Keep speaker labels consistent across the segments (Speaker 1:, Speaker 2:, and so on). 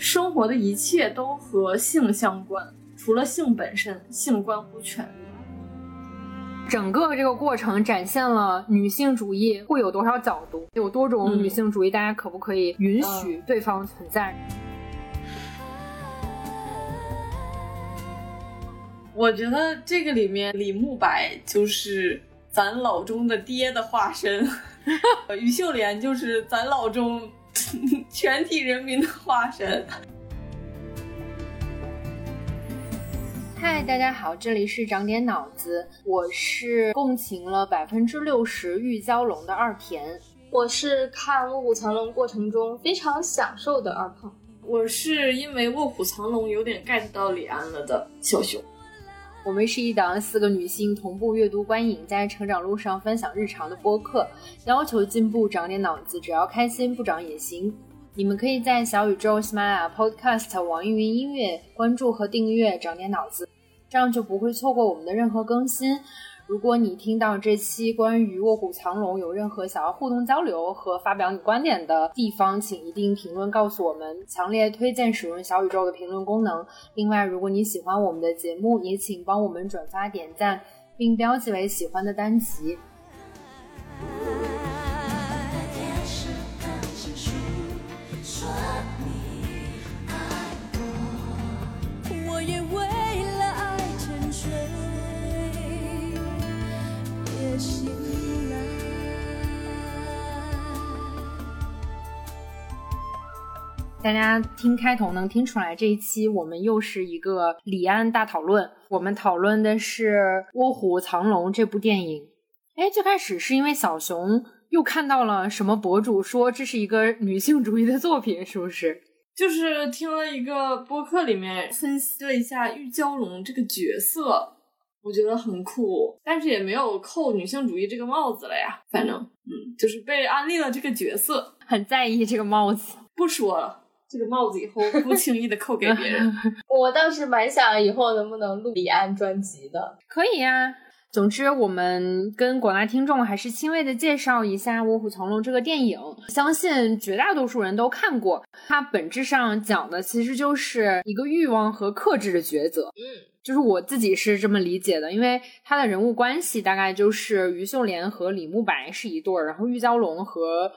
Speaker 1: 生活的一切都和性相关，除了性本身，性关乎权利。
Speaker 2: 整个这个过程展现了女性主义会有多少角度，有多种女性主义，大家可不可以允许对方存在？
Speaker 1: 我觉得这个里面李慕白就是咱老中的爹的化身，于秀莲就是咱老中 全体人民的化身。
Speaker 2: 嗨，大家好，这里是长点脑子，我是共情了百分之六十玉娇龙的二田，
Speaker 3: 我是看《卧虎藏龙》过程中非常享受的二胖，
Speaker 1: 我是因为《卧虎藏龙》有点 get 到李安了的小熊。
Speaker 2: 我们是一档四个女性同步阅读观影，在成长路上分享日常的播客，要求进步，长点脑子，只要开心不长也行。你们可以在小宇宙、喜马拉雅 Podcast、网易云音乐关注和订阅，长点脑子，这样就不会错过我们的任何更新。如果你听到这期关于《卧虎藏龙》有任何想要互动交流和发表你观点的地方，请一定评论告诉我们。强烈推荐使用小宇宙的评论功能。另外，如果你喜欢我们的节目，也请帮我们转发点赞，并标记为喜欢的单集。大家听开头能听出来，这一期我们又是一个李安大讨论。我们讨论的是《卧虎藏龙》这部电影。哎，最开始是因为小熊又看到了什么博主说这是一个女性主义的作品，是不是？
Speaker 1: 就是听了一个播客里面分析了一下玉娇龙这个角色，我觉得很酷，但是也没有扣女性主义这个帽子了呀。反正，嗯，就是被安利了这个角色，
Speaker 2: 很在意这个帽子，
Speaker 1: 不说了。这个帽子以后不轻易的扣给别人。
Speaker 3: 我倒是蛮想以后能不能录李安专辑的。
Speaker 2: 可以呀。总之，我们跟广大听众还是轻微的介绍一下《卧虎藏龙》这个电影。相信绝大多数人都看过。它本质上讲的其实就是一个欲望和克制的抉择。
Speaker 3: 嗯，
Speaker 2: 就是我自己是这么理解的，因为他的人物关系大概就是于秀莲和李慕白是一对儿，然后玉娇龙和。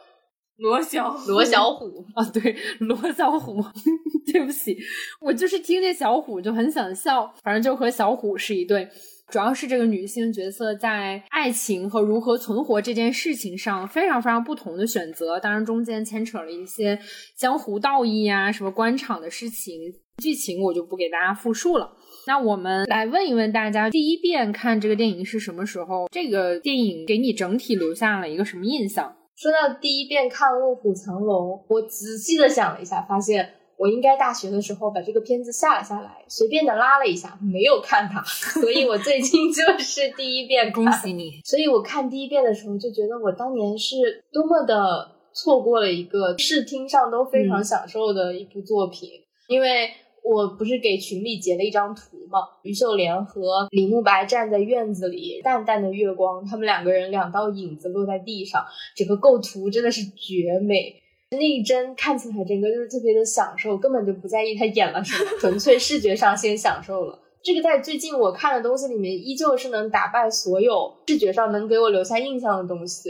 Speaker 1: 罗小
Speaker 3: 罗小虎
Speaker 2: 啊，对，罗小虎，对不起，我就是听见小虎就很想笑，反正就和小虎是一对。主要是这个女性角色在爱情和如何存活这件事情上非常非常不同的选择，当然中间牵扯了一些江湖道义啊，什么官场的事情，剧情我就不给大家复述了。那我们来问一问大家，第一遍看这个电影是什么时候？这个电影给你整体留下了一个什么印象？
Speaker 3: 说到第一遍看《卧虎藏龙》，我仔细的想了一下，发现我应该大学的时候把这个片子下了下来，随便的拉了一下，没有看它，所以我最近就是第一遍。
Speaker 2: 恭喜你！
Speaker 3: 所以我看第一遍的时候就觉得，我当年是多么的错过了一个视听上都非常享受的一部作品，因为。我不是给群里截了一张图吗？于秀莲和李慕白站在院子里，淡淡的月光，他们两个人两道影子落在地上，整个构图真的是绝美。那一帧看起来整个就是特别的享受，根本就不在意他演了什么，纯粹视觉上先享受了。这个在最近我看的东西里面，依旧是能打败所有视觉上能给我留下印象的东西，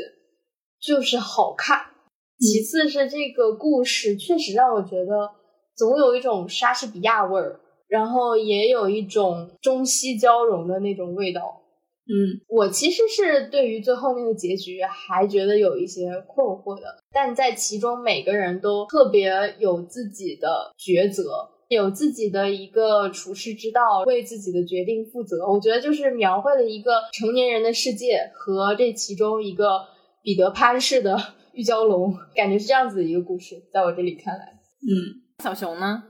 Speaker 3: 就是好看。其次是这个故事确实让我觉得。总有一种莎士比亚味儿，然后也有一种中西交融的那种味道。
Speaker 1: 嗯，
Speaker 3: 我其实是对于最后那个结局还觉得有一些困惑的，但在其中每个人都特别有自己的抉择，有自己的一个处世之道，为自己的决定负责。我觉得就是描绘了一个成年人的世界和这其中一个彼得潘式的 玉娇龙，感觉是这样子的一个故事，在我这里看来，
Speaker 1: 嗯。
Speaker 2: 小熊呢？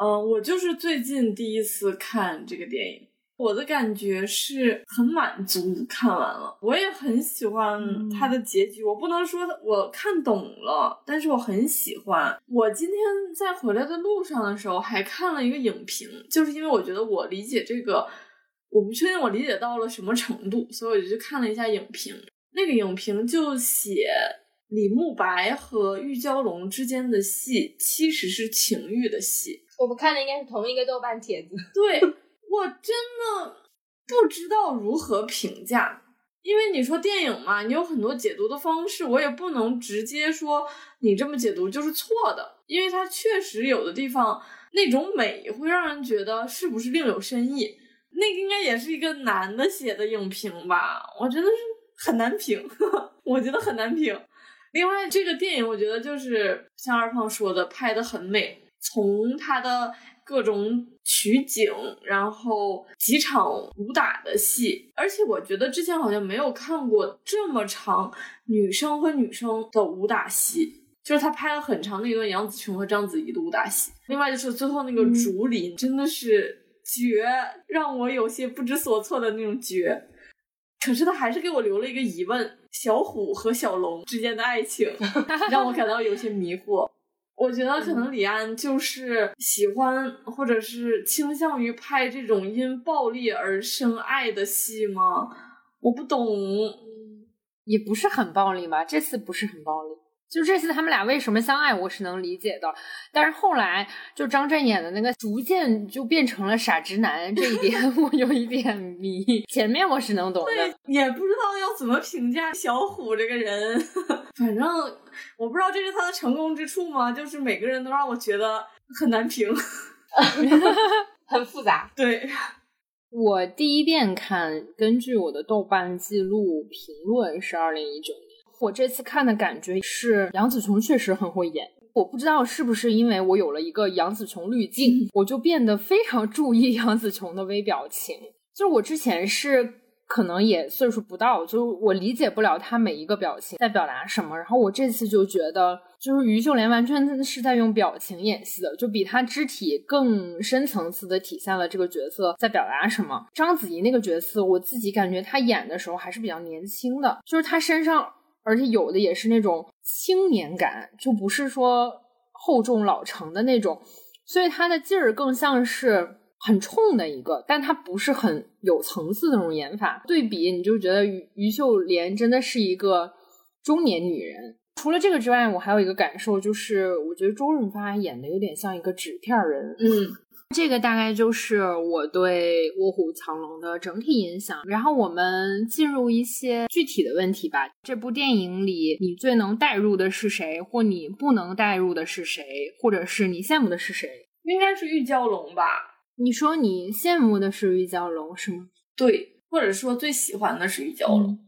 Speaker 1: 嗯，我就是最近第一次看这个电影，我的感觉是很满足。看完了，我也很喜欢它的结局。我不能说我看懂了，但是我很喜欢。我今天在回来的路上的时候还看了一个影评，就是因为我觉得我理解这个，我不确定我理解到了什么程度，所以我就去看了一下影评。那个影评就写李慕白和玉娇龙之间的戏其实是情欲的戏。
Speaker 3: 我们看的应该是同一个豆瓣帖子。
Speaker 1: 对我真的不知道如何评价，因为你说电影嘛，你有很多解读的方式，我也不能直接说你这么解读就是错的，因为它确实有的地方那种美会让人觉得是不是另有深意。那个应该也是一个男的写的影评吧，我觉得是很难评，我觉得很难评。另外，这个电影我觉得就是像二胖说的，拍的很美，从它的各种取景，然后几场武打的戏，而且我觉得之前好像没有看过这么长女生和女生的武打戏，就是他拍了很长的一段杨紫琼和章子怡的武打戏。另外就是最后那个竹林，真的是绝，让我有些不知所措的那种绝。可是他还是给我留了一个疑问：小虎和小龙之间的爱情 让我感到有些迷惑。我觉得可能李安就是喜欢或者是倾向于拍这种因暴力而生爱的戏吗？我不懂，
Speaker 2: 也不是很暴力吧？这次不是很暴力。就这次他们俩为什么相爱，我是能理解的。但是后来就张震演的那个，逐渐就变成了傻直男，这一点 我有一点迷。前面我是能懂的，
Speaker 1: 也不知道要怎么评价小虎这个人。反正我不知道这是他的成功之处吗？就是每个人都让我觉得很难评，
Speaker 3: 很复杂。
Speaker 1: 对
Speaker 2: 我第一遍看，根据我的豆瓣记录评论是二零一九年。我这次看的感觉是杨紫琼确实很会演，我不知道是不是因为我有了一个杨紫琼滤镜，我就变得非常注意杨紫琼的微表情。就是我之前是可能也岁数不到，就我理解不了她每一个表情在表达什么。然后我这次就觉得，就是于秀莲完全是在用表情演戏的，就比她肢体更深层次的体现了这个角色在表达什么。章子怡那个角色，我自己感觉她演的时候还是比较年轻的，就是她身上。而且有的也是那种青年感，就不是说厚重老成的那种，所以他的劲儿更像是很冲的一个，但他不是很有层次的那种演法。对比，你就觉得于于秀莲真的是一个中年女人。除了这个之外，我还有一个感受，就是我觉得周润发演的有点像一个纸片人。
Speaker 1: 嗯。
Speaker 2: 这个大概就是我对《卧虎藏龙》的整体印象。然后我们进入一些具体的问题吧。这部电影里，你最能代入的是谁，或你不能代入的是谁，或者是你羡慕的是谁？
Speaker 1: 应该是玉娇龙吧？
Speaker 2: 你说你羡慕的是玉娇龙是吗？
Speaker 1: 对，或者说最喜欢的是玉娇龙。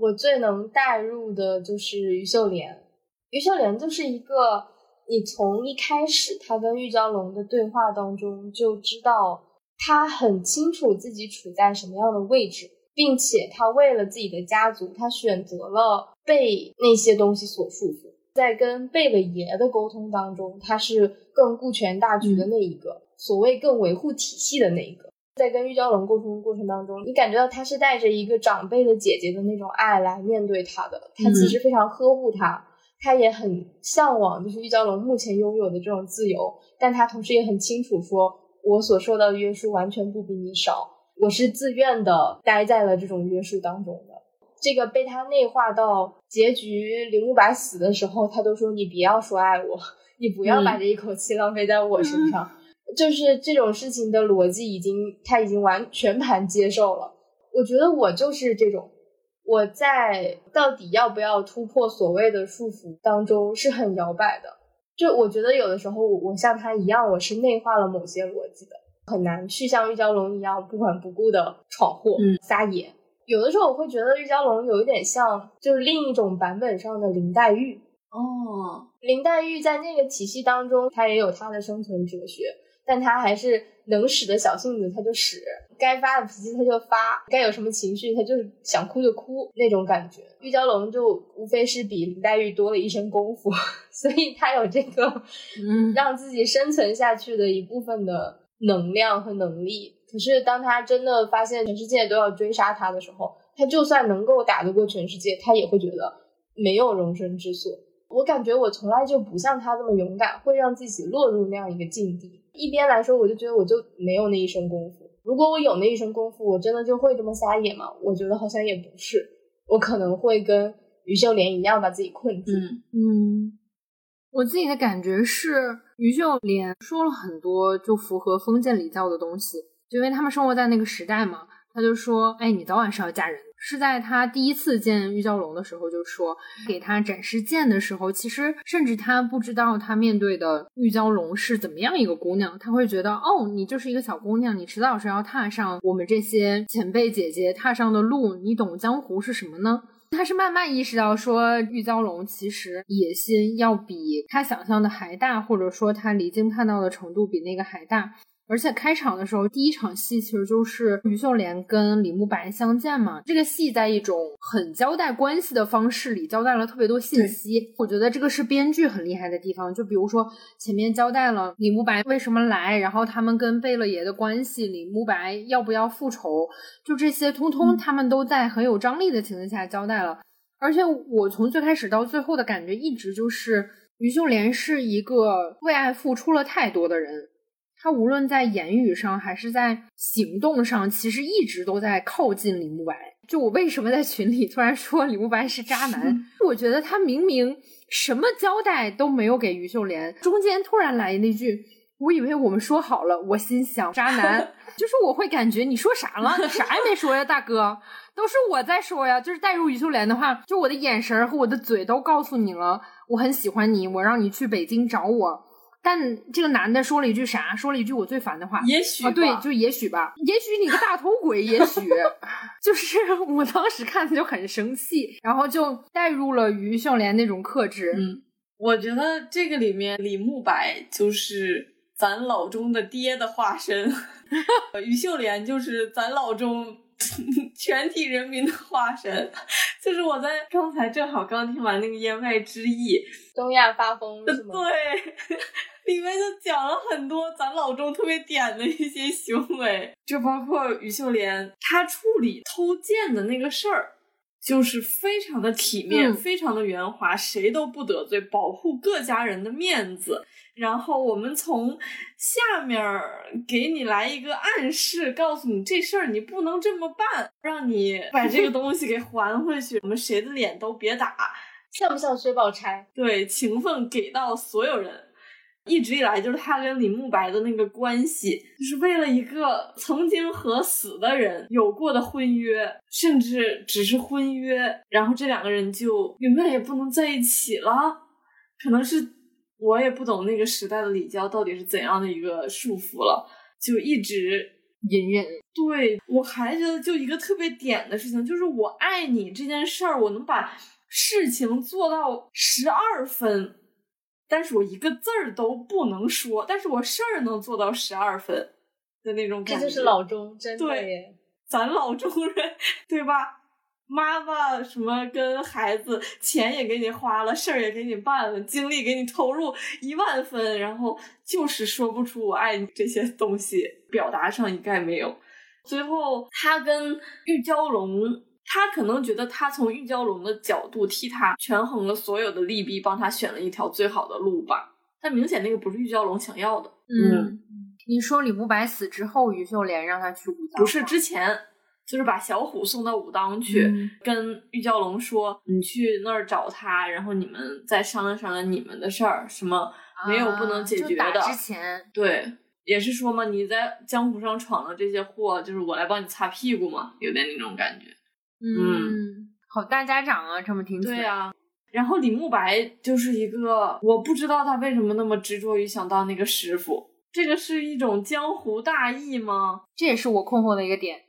Speaker 3: 我最能代入的就是于秀莲。于秀莲就是一个。你从一开始他跟玉娇龙的对话当中就知道，他很清楚自己处在什么样的位置，并且他为了自己的家族，他选择了被那些东西所束缚。在跟贝勒爷的沟通当中，他是更顾全大局的那一个，所谓更维护体系的那一个。在跟玉娇龙沟通过程当中，你感觉到他是带着一个长辈的姐姐的那种爱来面对他的，他其实非常呵护他。他也很向往，就是玉娇龙目前拥有的这种自由，但他同时也很清楚，说我所受到的约束完全不比你少，我是自愿的待在了这种约束当中的。这个被他内化到结局，林慕白死的时候，他都说你不要说爱我，你不要把这一口气浪费在我身上，就是这种事情的逻辑已经他已经完全盘接受了。我觉得我就是这种。我在到底要不要突破所谓的束缚当中是很摇摆的。就我觉得有的时候我像他一样，我是内化了某些逻辑的，很难去像玉娇龙一样不管不顾的闯祸、撒野。有的时候我会觉得玉娇龙有一点像，就是另一种版本上的林黛玉。
Speaker 1: 哦，
Speaker 3: 林黛玉在那个体系当中，她也有她的生存哲学，但他还是能使的小性子，他就使。该发的脾气他就发，该有什么情绪他就是想哭就哭那种感觉。玉娇龙就无非是比林黛玉多了一身功夫，所以他有这个嗯让自己生存下去的一部分的能量和能力。可是当他真的发现全世界都要追杀他的时候，他就算能够打得过全世界，他也会觉得没有容身之所。我感觉我从来就不像他这么勇敢，会让自己落入那样一个境地。一边来说，我就觉得我就没有那一身功夫。如果我有那一身功夫，我真的就会这么撒野吗？我觉得好像也不是，我可能会跟于秀莲一样把自己困住。
Speaker 1: 嗯
Speaker 2: 嗯，我自己的感觉是，于秀莲说了很多就符合封建礼教的东西，就因为他们生活在那个时代嘛。他就说：“哎，你早晚是要嫁人的。”是在他第一次见玉娇龙的时候就说，给他展示剑的时候，其实甚至他不知道他面对的玉娇龙是怎么样一个姑娘，他会觉得哦，你就是一个小姑娘，你迟早是要踏上我们这些前辈姐姐踏上的路，你懂江湖是什么呢？他是慢慢意识到说，玉娇龙其实野心要比他想象的还大，或者说他离经叛道的程度比那个还大。而且开场的时候，第一场戏其实就是于秀莲跟李慕白相见嘛。这个戏在一种很交代关系的方式里交代了特别多信息，我觉得这个是编剧很厉害的地方。就比如说前面交代了李慕白为什么来，然后他们跟贝勒爷的关系，李慕白要不要复仇，就这些通通他们都在很有张力的情况下交代了。而且我从最开始到最后的感觉一直就是于秀莲是一个为爱付出了太多的人。他无论在言语上还是在行动上，其实一直都在靠近李慕白。就我为什么在群里突然说李慕白是渣男？我觉得他明明什么交代都没有给于秀莲，中间突然来那句“我以为我们说好了”，我心想渣男，就是我会感觉你说啥了？你啥也没说呀，大哥，都是我在说呀。就是带入于秀莲的话，就我的眼神和我的嘴都告诉你了，我很喜欢你，我让你去北京找我。但这个男的说了一句啥？说了一句我最烦的话。
Speaker 1: 也许
Speaker 2: 啊，对，就也许吧。也许你个大头鬼，也许 就是我当时看他就很生气，然后就带入了于秀莲那种克制。
Speaker 1: 嗯，我觉得这个里面李慕白就是咱老钟的爹的化身，于秀莲就是咱老钟 全体人民的化身。就是我在刚才正好刚听完那个言外之意，
Speaker 3: 东亚发疯是吗？
Speaker 1: 对。里面就讲了很多咱老中特别点的一些行为，就包括于秀莲她处理偷剑的那个事儿，就是非常的体面，非常的圆滑，谁都不得罪，保护各家人的面子。然后我们从下面给你来一个暗示，告诉你这事儿你不能这么办，让你把这个东西给还回去。我们谁的脸都别打，
Speaker 3: 像不像薛宝钗？
Speaker 1: 对，情分给到所有人。一直以来就是他跟李慕白的那个关系，就是为了一个曾经和死的人有过的婚约，甚至只是婚约，然后这两个人就永远也不能在一起了。可能是我也不懂那个时代的礼教到底是怎样的一个束缚了，就一直
Speaker 2: 隐忍。
Speaker 1: 对我还觉得就一个特别点的事情，就是我爱你这件事儿，我能把事情做到十二分。但是我一个字儿都不能说，但是我事儿能做到十二分的那种感
Speaker 3: 觉。这就是老中，真的
Speaker 1: 耶，咱老中人 对吧？妈妈什么跟孩子，钱也给你花了，事儿也给你办了，精力给你投入一万分，然后就是说不出我爱你这些东西，表达上一概没有。最后他跟玉娇龙。他可能觉得他从玉娇龙的角度替他权衡了所有的利弊，帮他选了一条最好的路吧。但明显那个不是玉娇龙想要的。
Speaker 2: 嗯，你说李慕白死之后，于秀莲让他去武当？
Speaker 1: 不是之前，就是把小虎送到武当去，跟玉娇龙说：“你去那儿找他，然后你们再商量商量你们的事儿，什么没有不能解决的。”
Speaker 2: 之前
Speaker 1: 对，也是说嘛，你在江湖上闯了这些祸，就是我来帮你擦屁股嘛，有点那种感觉。
Speaker 2: 嗯，好大家长啊，这么听起
Speaker 1: 来。对啊，然后李慕白就是一个，我不知道他为什么那么执着于想当那个师傅，这个是一种江湖大义吗？
Speaker 2: 这也是我困惑的一个点。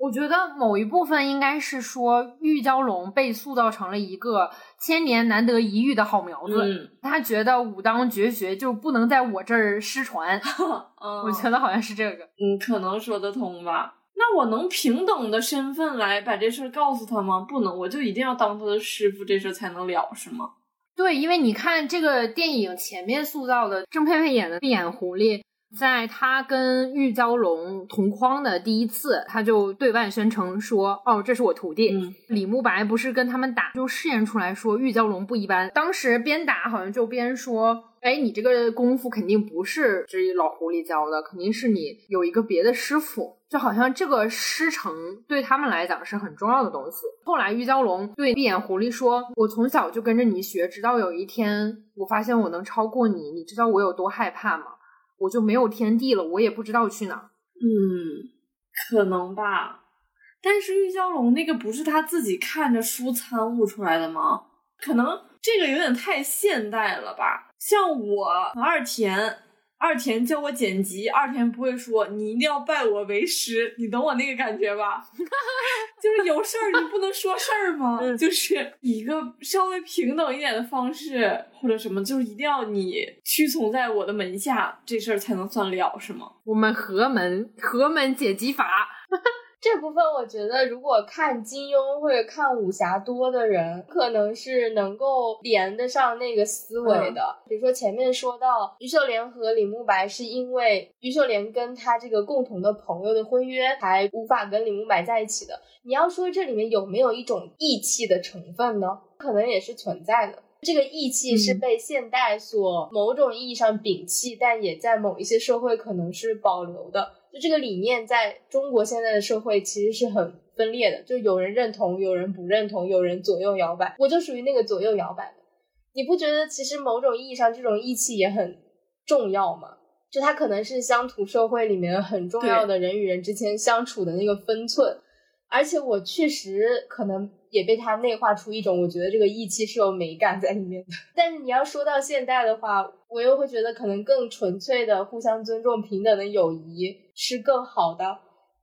Speaker 2: 我觉得某一部分应该是说，玉娇龙被塑造成了一个千年难得一遇的好苗子，嗯他觉得武当绝学就不能在我这儿失传。嗯我觉得好像是这个，
Speaker 1: 嗯，可能说得通吧。那我能平等的身份来把这事儿告诉他吗？不能，我就一定要当他的师傅，这事儿才能了，是吗？
Speaker 2: 对，因为你看这个电影前面塑造的郑佩佩演的闭眼狐狸，在他跟玉娇龙同框的第一次，他就对外宣称说：“哦，这是我徒弟。
Speaker 1: 嗯
Speaker 2: 李慕白不是跟他们打，就试验出来说玉娇龙不一般。当时边打好像就边说：“哎，你这个功夫肯定不是这老狐狸教的，肯定是你有一个别的师傅。”就好像这个师承对他们来讲是很重要的东西。后来玉娇龙对闭眼狐狸说：“我从小就跟着你学，直到有一天我发现我能超过你，你知道我有多害怕吗？我就没有天地了，我也不知道去哪。”
Speaker 1: 嗯，可能吧。但是玉娇龙那个不是他自己看着书参悟出来的吗？可能这个有点太现代了吧。像我和二田，二田教我剪辑，二田不会说你一定要拜我为师，你懂我那个感觉吧？就是有事儿你不能说事儿吗？
Speaker 2: 嗯
Speaker 1: 就是以一个稍微平等一点的方式，或者什么，就是一定要你屈从在我的门下，这事儿才能算了，是吗？
Speaker 2: 我们合门合门剪辑法，
Speaker 3: 这部分我觉得，如果看金庸或者看武侠多的人，可能是能够连得上那个思维的。比如说前面说到于秀莲和李慕白是因为于秀莲跟他这个共同的朋友的婚约，才无法跟李慕白在一起的。你要说这里面有没有一种义气的成分呢？可能也是存在的。这个义气是被现代所某种意义上摒弃，但也在某一些社会可能是保留的。就这个理念，在中国现在的社会其实是很分裂的，就有人认同，有人不认同，有人左右摇摆。我就属于那个左右摇摆的。你不觉得其实某种意义上这种义气也很重要吗？就它可能是乡土社会里面很重要的人与人之间相处的那个分寸。而且我确实可能也被他内化出一种，我觉得这个义气是有美感在里面的。但是你要说到现代的话，我又会觉得可能更纯粹的互相尊重、平等的友谊是更好的，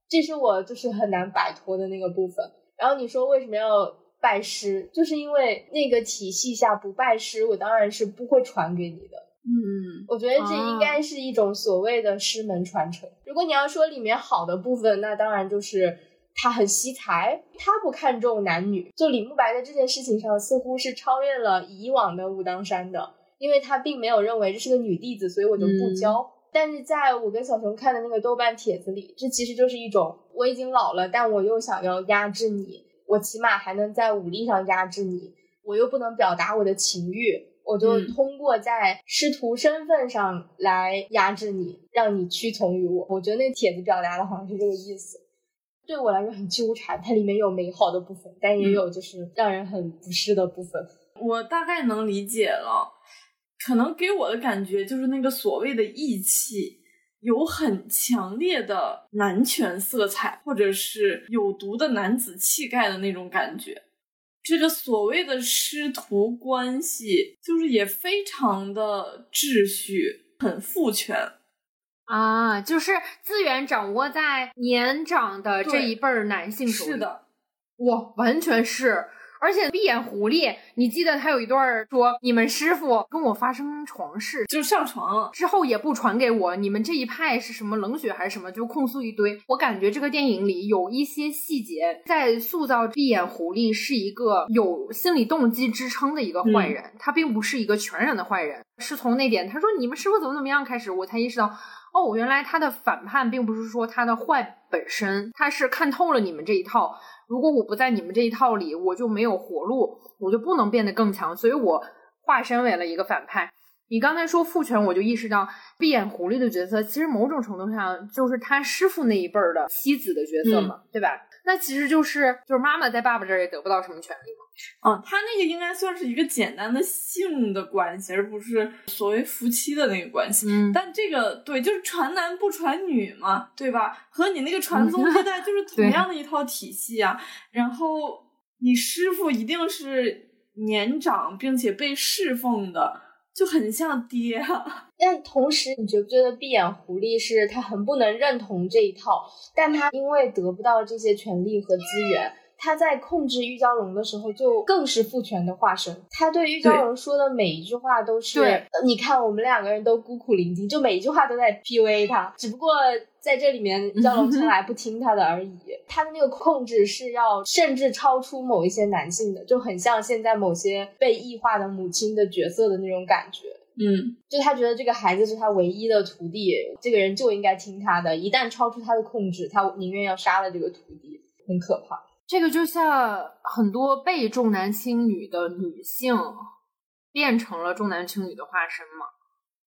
Speaker 3: 这是我就是很难摆脱的那个部分。然后你说为什么要拜师，就是因为那个体系下不拜师，我当然是不会传给你的。
Speaker 1: 嗯，
Speaker 3: 我觉得这应该是一种所谓的师门传承。如果你要说里面好的部分，那当然就是他很惜才，他不看重男女。就李慕白在这件事情上，似乎是超越了以往的武当山的，因为他并没有认为这是个女弟子，所以我就不教。但是在我跟小熊看的那个豆瓣帖子里，这其实就是一种我已经老了，但我又想要压制你，我起码还能在武力上压制你，我又不能表达我的情欲，我就
Speaker 1: 嗯
Speaker 3: 通过在师徒身份上来压制你，让你屈从于我。我觉得那帖子表达的好像是这个意思。对我来说很纠缠，它里面有美好的部分，但也有就是让人很不适的部分。
Speaker 1: 我大概能理解了，可能给我的感觉就是那个所谓的义气。有很强烈的男权色彩，或者是有毒的男子气概的那种感觉。这个所谓的师徒关系，就是也非常的秩序，很父权。
Speaker 2: 啊，就是资源掌握在年长的这一辈儿男性手里。
Speaker 1: 是，的，
Speaker 2: 哇，完全是。而且闭眼狐狸，你记得他有一段儿说，你们师傅跟我发生床事
Speaker 1: 就上床了。
Speaker 2: 之后也不传给我，你们这一派是什么冷血还是什么，就控诉一堆。我感觉这个电影里有一些细节在塑造闭眼狐狸是一个有心理动机支撑的一个坏人，他并不是一个全然的坏人。是从那点他说你们师傅怎么怎么样开始，我才意识到，哦，原来他的反叛并不是说他的坏本身，他是看透了你们这一套。如果我不在你们这一套里，我就没有活路，我就不能变得更强，所以我化身为了一个反派。你刚才说父权，我就意识到闭眼狐狸的角色，其实某种程度上就是他师傅那一辈儿的妻子的角色嘛，对吧？那其实就是就是妈妈在爸爸这儿也得不到什么权利嘛。
Speaker 1: 啊，他那个应该算是一个简单的性的关系，而不是所谓夫妻的那个关系。
Speaker 2: 嗯
Speaker 1: 但这个对，就是传男不传女嘛，对吧？和你那个传宗 接代就是同样的一套体系啊。然后你师傅一定是年长并且被侍奉的，就很像爹啊。
Speaker 3: 但同时，你觉不觉得闭眼狐狸是他很不能认同这一套，但他因为得不到这些权利和资源，他在控制玉娇龙的时候就更是父权的化身。他对玉娇龙说的每一句话都是，呃你看我们两个人都孤苦伶仃，就每一句话都在 PUA 他，只不过在这里面玉娇龙从来不听他的而已。他的那个控制是要甚至超出某一些男性的，就很像现在某些被异化的母亲的角色的那种感觉。
Speaker 1: 嗯，
Speaker 3: 就他觉得这个孩子是他唯一的徒弟，这个人就应该听他的，一旦超出他的控制，他宁愿要杀了这个徒弟，很可怕。
Speaker 2: 这个就像很多被重男轻女的女性变成了重男轻女的化身嘛，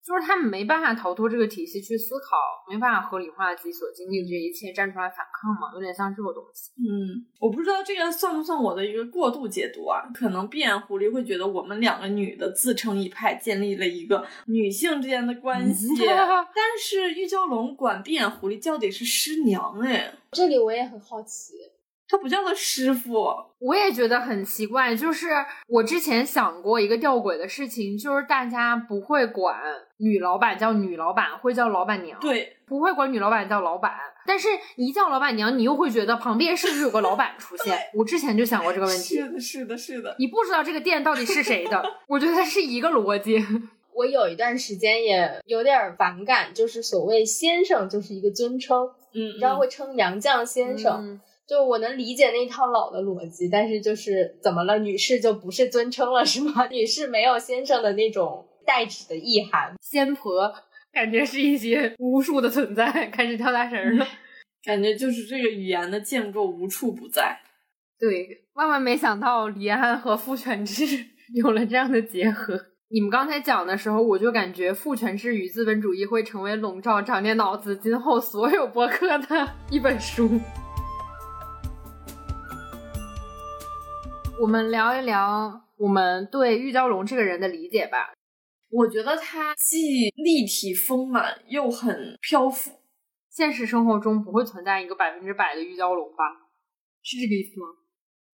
Speaker 2: 就是他们没办法逃脱这个体系去思考，没办法合理化自己所经历的这一切，站出来反抗嘛，有点像这个东西。
Speaker 1: 嗯，我不知道这个算不算我的一个过度解读啊？可能闭眼狐狸会觉得我们两个女的自成一派，建立了一个女性之间的关系，但是玉娇龙管闭眼狐狸叫的是师娘，哎，
Speaker 3: 这里我也很好奇。
Speaker 1: 他不叫他师傅，
Speaker 2: 我也觉得很奇怪。就是我之前想过一个吊诡的事情，就是大家不会管女老板叫女老板，会叫老板娘。
Speaker 1: 对，
Speaker 2: 不会管女老板叫老板，但是一叫老板娘，你又会觉得旁边是不是有个老板出现？我之前就想过这个问题。
Speaker 1: 是的，是的，是的。
Speaker 2: 你不知道这个店到底是谁的，我觉得是一个逻辑。
Speaker 3: 我有一段时间也有点反感，就是所谓先生就是一个尊称，
Speaker 1: 嗯，
Speaker 3: 你知道会称杨绛先生。就我能理解那一套老的逻辑，但是就是怎么了，女士就不是尊称了是吗？女士没有先生的那种代指的意涵，
Speaker 2: 仙婆感觉是一些巫术的存在，开始跳大神了，
Speaker 1: 感觉就是这个语言的建构无处不在。
Speaker 2: 对，万万没想到李安和父权制 有了这样的结合。你们刚才讲的时候，我就感觉父权制与资本主义会成为笼罩长点脑子今后所有博客的一本书。我们聊一聊我们对玉娇龙这个人的理解吧。
Speaker 1: 我觉得他既立体丰满又很漂浮。
Speaker 2: 现实生活中不会存在一个百分之百的玉娇龙吧？是这个意思吗？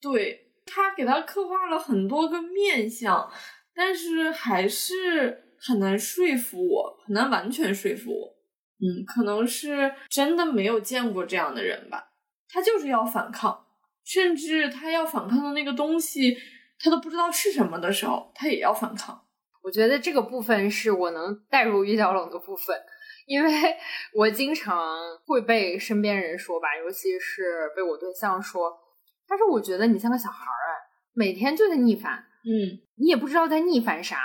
Speaker 1: 对他给他刻画了很多个面相，但是还是很难说服我，很难完全说服我。嗯，可能是真的没有见过这样的人吧。他就是要反抗。甚至他要反抗的那个东西，他都不知道是什么的时候，他也要反抗。
Speaker 2: 我觉得这个部分是我能带入玉娇龙的部分，因为 我经常会被身边人说吧，尤其是被我对象说，他说：“我觉得你像个小孩儿，每天就在逆反，
Speaker 1: 嗯，
Speaker 2: 你也不知道在逆反啥。”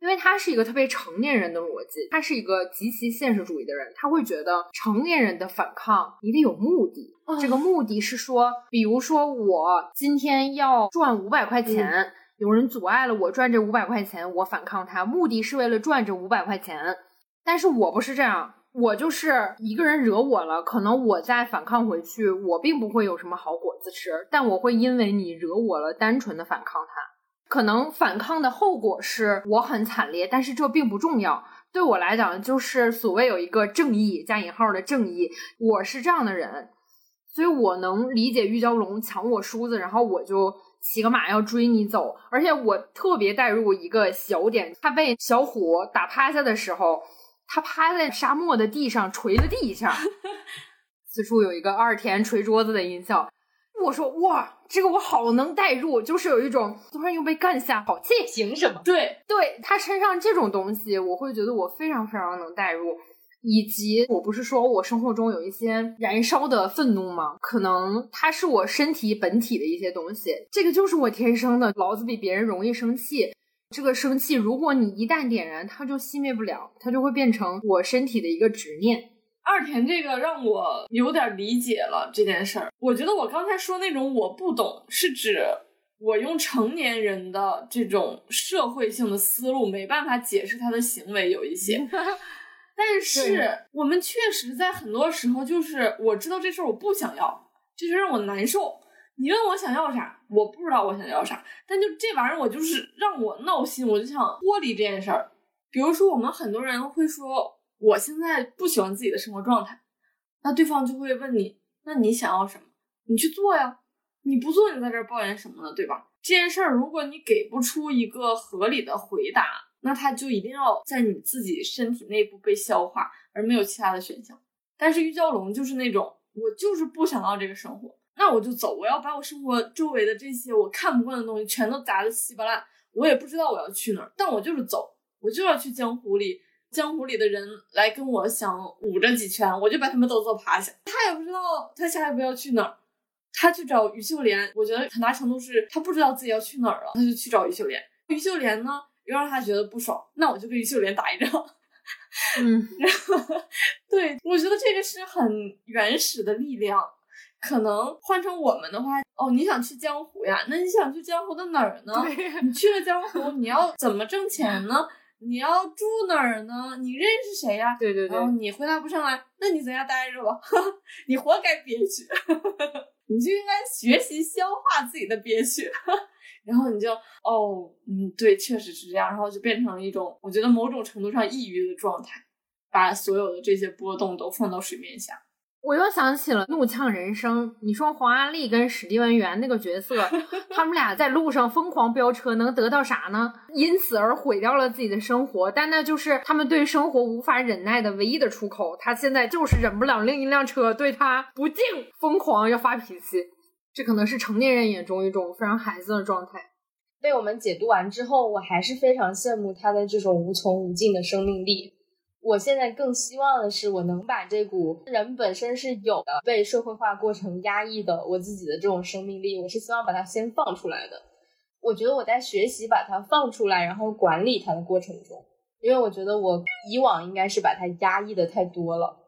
Speaker 2: 因为他是一个特别成年人的逻辑，他是一个极其现实主义的人，他会觉得成年人的反抗你得有目的，这个目的是说，比如说我今天要赚五百块钱，有人阻碍了我赚这五百块钱，我反抗他，目的是为了赚这五百块钱。但是我不是这样，我就是一个人惹我了，可能我再反抗回去，我并不会有什么好果子吃，但我会因为你惹我了，单纯的反抗他。可能反抗的后果是我很惨烈，但是这并不重要。对我来讲，就是所谓有一个正义加引号的正义，我是这样的人，所以我能理解玉娇龙抢我梳子，然后我就骑个马要追你走。而且我特别带入一个小点，他被小虎打趴下的时候，他趴在沙漠的地上捶了地一下。此处有一个二田捶桌子的音效。我说哇，这个我好能代入，就是有一种突然又被干下，好气，
Speaker 3: 凭什么？
Speaker 1: 对，
Speaker 2: 对他身上这种东西，我会觉得我非常非常能代入。以及我不是说我生活中有一些燃烧的愤怒吗？可能它是我身体本体的一些东西，这个就是我天生的。老子比别人容易生气，这个生气，如果你一旦点燃，它就熄灭不了，它就会变成我身体的一个执念。
Speaker 1: 二田这个让我有点理解了这件事儿。我觉得我刚才说那种我不懂，是指我用成年人的这种社会性的思路没办法解释他的行为有一些。但是我们确实在很多时候就是我知道这事儿我不想要，这就让我难受。你问我想要啥，我不知道我想要啥，但就这玩意儿我就是让我闹心，我就想脱离这件事儿。比如说我们很多人会说。我现在不喜欢自己的生活状态，那对方就会问你，那你想要什么？你去做呀，你不做，你在这儿抱怨什么呢？对吧？这件事儿，如果你给不出一个合理的回答，那他就一定要在你自己身体内部被消化，而没有其他的选项。但是玉娇龙就是那种，我就是不想要这个生活，那我就走，我要把我生活周围的这些我看不惯的东西全都砸得稀巴烂，我也不知道我要去哪儿，但我就是走，我就要去江湖里。江湖里的人来跟我想舞着几圈，我就把他们都揍趴下。他也不知道他下一步要去哪儿，他去找于秀莲。我觉得很大程度是他不知道自己要去哪儿了，他就去找于秀莲。于秀莲呢，又让他觉得不爽，那我就跟于秀莲打一仗。
Speaker 2: 嗯，然后
Speaker 1: 对，我觉得这个是很原始的力量。可能换成我们的话，哦，你想去江湖呀？那你想去江湖的哪儿呢？你去了江湖，你要怎么挣钱呢？你要住哪儿呢？你认识谁呀？
Speaker 2: 对对对，
Speaker 1: 你回答不上来，那你在家待着吧，你活该憋屈，你就应该学习消化自己的憋屈，然后你就哦，嗯，对，确实是这样，然后就变成了一种我觉得某种程度上抑郁的状态，把所有的这些波动都放到水面下。
Speaker 2: 我又想起了《怒呛人生》，你说黄阿丽跟史蒂文·元那个角色，他们俩在路上疯狂飙车，能得到啥呢？因此而毁掉了自己的生活，但那就是他们对生活无法忍耐的唯一的出口。他现在就是忍不了另一辆车对他不敬，疯狂要发脾气。这可能是成年人眼中一种非常孩子的状态。
Speaker 3: 被我们解读完之后，我还是非常羡慕他的这种无穷无尽的生命力。我现在更希望的是，我能把这股人本身是有的被社会化过程压抑的我自己的这种生命力，我是希望把它先放出来的。我觉得我在学习把它放出来，然后管理它的过程中，因为我觉得我以往应该是把它压抑的太多了。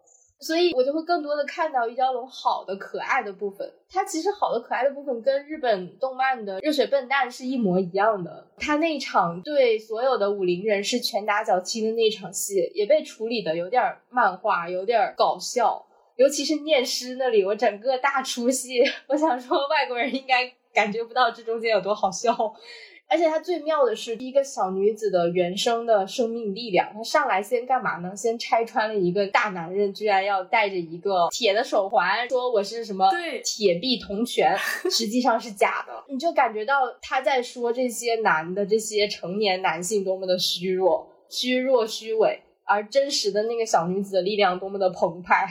Speaker 3: 所以我就会更多的看到玉娇龙好的可爱的部分。它其实好的可爱的部分跟日本动漫的热血笨蛋是一模一样的。他那场对所有的武林人士拳打脚踢的那场戏，也被处理的有点漫画，有点搞笑。尤其是念诗那里，我整个大出戏。我想说，外国人应该感觉不到这中间有多好笑。而且它最妙的是，一个小女子的原生的生命力量。她上来先干嘛呢？先拆穿了一个大男人，居然要带着一个铁的手环，说我是什么铁臂铜拳，实际上是假的。你就感觉到他在说这些男的，这些成年男性多么的虚弱、虚弱、虚伪，而真实的那个小女子的力量多么的澎湃。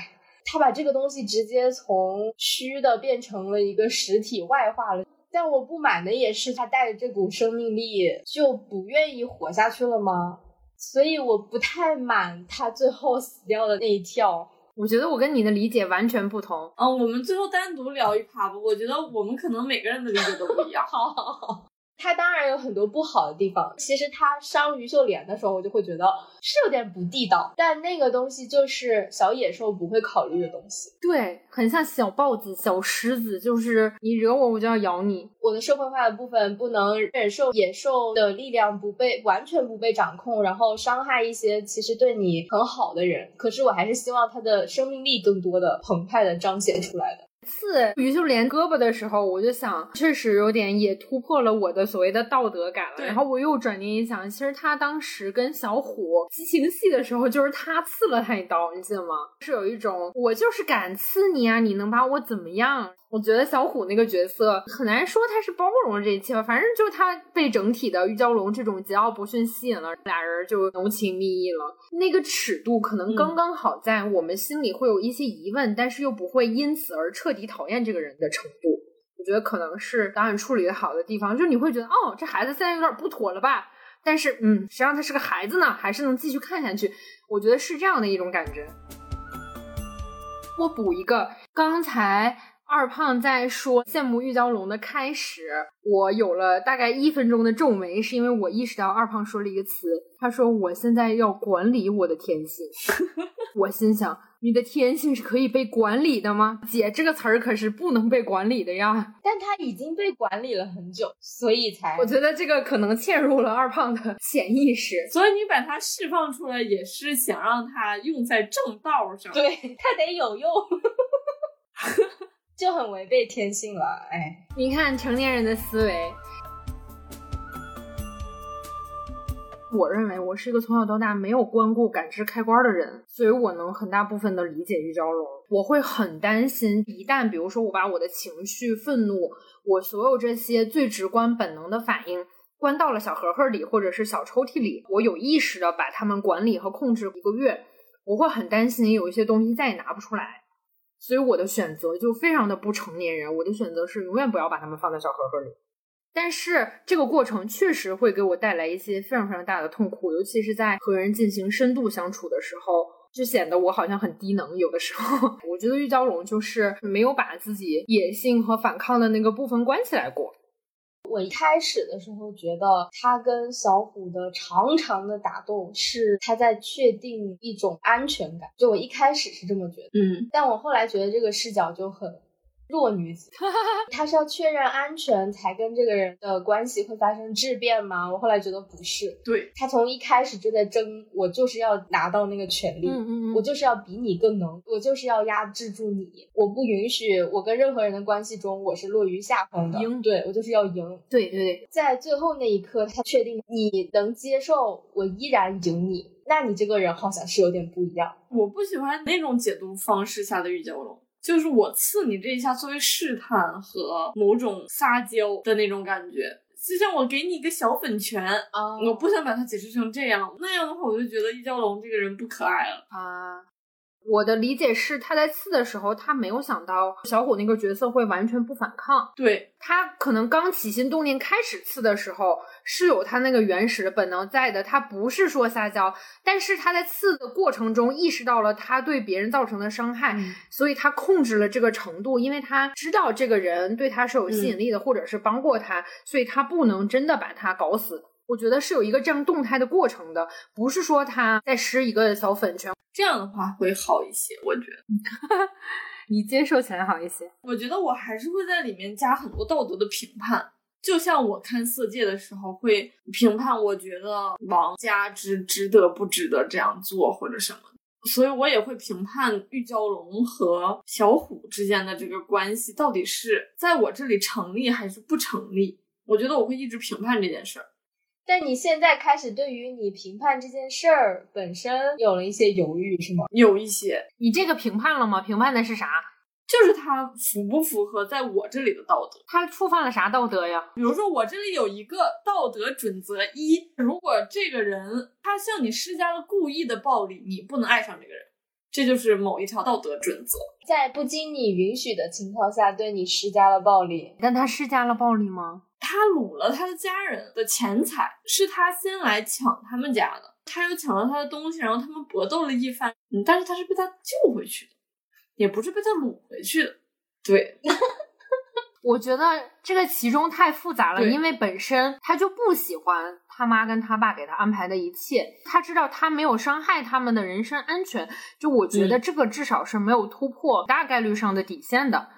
Speaker 3: 他把这个东西直接从虚的变成了一个实体外化了。但我不满的也是，他带着这股生命力就不愿意活下去了吗？所以我不太满他最后死掉的那一跳。
Speaker 2: 我觉得我跟你的理解完全不同。
Speaker 1: 嗯，我们最后单独聊一趴吧。我觉得我们可能每个人的理解都不一样。
Speaker 3: 好 好好。他当然有很多不好的地方。其实他伤于秀莲的时候，我就会觉得是有点不地道。但那个东西就是小野兽不会考虑的东西。
Speaker 2: 对，很像小豹子、小狮子，就是你惹我，我就要咬你。
Speaker 3: 我的社会化的部分不能忍受野兽的力量不被完全不被掌控，然后伤害一些其实对你很好的人。可是我还是希望他的生命力更多的澎湃的彰显出来的。
Speaker 2: 刺于秀莲胳膊的时候，我就想，确实有点也突破了我的所谓的道德感了。然后我又转念一想，其实他当时跟小虎激情戏的时候，就是他刺了他一刀，你记得吗？是有一种我就是敢刺你啊，你能把我怎么样？我觉得小虎那个角色很难说他是包容了这一切吧，反正就是他被整体的玉娇龙这种桀骜不驯吸引了，俩人就浓情蜜意了。那个尺度可能刚刚好，在我们心里会有一些疑问，但是又不会因此而彻底讨厌这个人的程度。我觉得可能是导演处理的好的地方，就是你会觉得哦，这孩子现在有点不妥了吧？但是嗯，谁让他是个孩子呢？还是能继续看下去。我觉得是这样的一种感觉。我补一个，刚才。二胖在说羡慕玉娇龙的开始，我有了大概一分钟的皱眉，是因为我意识到二胖说了一个词，他说我现在要管理我的天性。我心想，你的天性是可以被管理的吗？姐，这个词儿可是不能被管理的呀。
Speaker 3: 但他已经被管理了很久，所以才
Speaker 2: 我觉得这个可能嵌入了二胖的潜意识，
Speaker 1: 所以你把它释放出来，也是想让它用在正道上。
Speaker 3: 对，它得有用。就很违背天性了，哎，
Speaker 2: 你看成年人的思维。我认为我是一个从小到大没有关过感知开关的人，所以我能很大部分的理解玉娇龙。我会很担心，一旦比如说我把我的情绪、愤怒，我所有这些最直观本能的反应关到了小盒盒里或者是小抽屉里，我有意识的把它们管理和控制一个月，我会很担心有一些东西再也拿不出来。所以我的选择就非常的不成年人，我的选择是永远不要把他们放在小盒盒里。但是这个过程确实会给我带来一些非常非常大的痛苦，尤其是在和人进行深度相处的时候，就显得我好像很低能。有的时候，我觉得玉娇龙就是没有把自己野性和反抗的那个部分关起来过。
Speaker 3: 我一开始的时候觉得他跟小虎的长长的打斗是他在确定一种安全感，就我一开始是这么觉得，
Speaker 1: 嗯，
Speaker 3: 但我后来觉得这个视角就很。弱女子，她是要确认安全才跟这个人的关系会发生质变吗？我后来觉得不是，
Speaker 1: 对
Speaker 3: 她从一开始就在争，我就是要拿到那个权利，
Speaker 2: 嗯嗯嗯
Speaker 3: 我就是要比你更能，我就是要压制住你，我不允许我跟任何人的关系中我是落于下风的，
Speaker 2: 赢
Speaker 3: 对我就是要赢。
Speaker 2: 对对对，
Speaker 3: 在最后那一刻，他确定你能接受，我依然赢你，那你这个人好像是有点不一样。
Speaker 1: 我不喜欢那种解读方式下的玉娇龙。就是我刺你这一下，作为试探和某种撒娇的那种感觉，就像我给你一个小粉拳，
Speaker 3: 啊
Speaker 1: 我不想把它解释成这样，那样的话，我就觉得易蛟龙这个人不可爱了。
Speaker 2: 啊。我的理解是，他在刺的时候，他没有想到小虎那个角色会完全不反抗。
Speaker 1: 对，
Speaker 2: 他可能刚起心动念开始刺的时候，是有他那个原始的本能在的，他不是说撒娇，但是他在刺的过程中意识到了他对别人造成的伤害，
Speaker 1: 嗯
Speaker 2: 所以他控制了这个程度，因为他知道这个人对他是有吸引力的，或者是帮过他，所以他不能真的把他搞死。我觉得是有一个这样动态的过程的，不是说他在施一个小粉拳，
Speaker 1: 这样的话会好一些，我觉得。
Speaker 2: 你接受起来好一些。
Speaker 1: 我觉得我还是会在里面加很多道德的评判，就像我看《色戒》的时候会评判，我觉得王家之值得不值得这样做或者什么，所以我也会评判玉娇龙和小虎之间的这个关系到底是在我这里成立还是不成立。我觉得我会一直评判这件事儿。
Speaker 3: 但你现在开始对于你评判这件事儿本身有了一些犹豫，是吗？
Speaker 1: 有一些
Speaker 2: 你这个评判了吗？评判的是啥？
Speaker 1: 就是他符不符合在我这里的道德。
Speaker 2: 他触犯了啥道德呀？
Speaker 1: 比如说，我这里有一个道德准则一：如果这个人他向你施加了故意的暴力，你不能爱上这个人，这就是某一条道德准则。
Speaker 3: 在不经你允许的情况下对你施加了暴力，
Speaker 2: 但他施加了暴力吗？
Speaker 1: 他掳了他的家人的钱财，是他先来抢他们家的，他又抢了他的东西，然后他们搏斗了一番，嗯，但是他是被他救回去的，也不是被他掳回去的。对，
Speaker 2: 我觉得这个其中太复杂了，因为本身他就不喜欢他妈跟他爸给他安排的一切，他知道他没有伤害他们的人身安全，就我觉得这个至少是没有突破大概率上的底线的。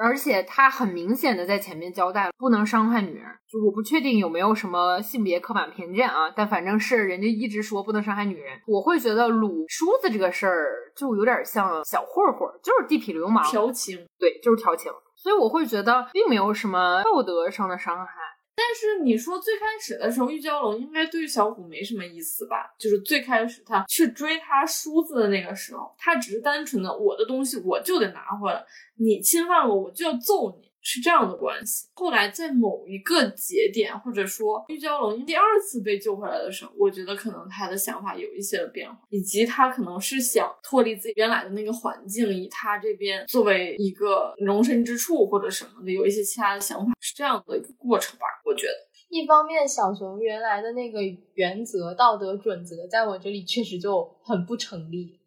Speaker 2: 而且他很明显的在前面交代了，不能伤害女人。就我不确定有没有什么性别刻板偏见啊，但反正是人家一直说不能伤害女人。我会觉得撸梳子这个事儿就有点像小混混，就是地痞流氓，
Speaker 1: 调情。
Speaker 2: 对，就是调情。所以我会觉得并没有什么道德上的伤害。
Speaker 1: 但是你说最开始的时候，玉娇龙应该对小虎没什么意思吧？就是最开始他去追他梳子的那个时候，他只是单纯的我的东西我就得拿回来，你侵犯我我就要揍你，是这样的关系。后来在某一个节点，或者说玉娇龙第二次被救回来的时候，我觉得可能他的想法有一些的变化，以及他可能是想脱离自己原来的那个环境，以他这边作为一个容身之处或者什么的，有一些其他的想法，是这样的一个过程吧？我觉得。
Speaker 3: 一方面小熊原来的那个原则、道德准则，在我这里确实就很不成立。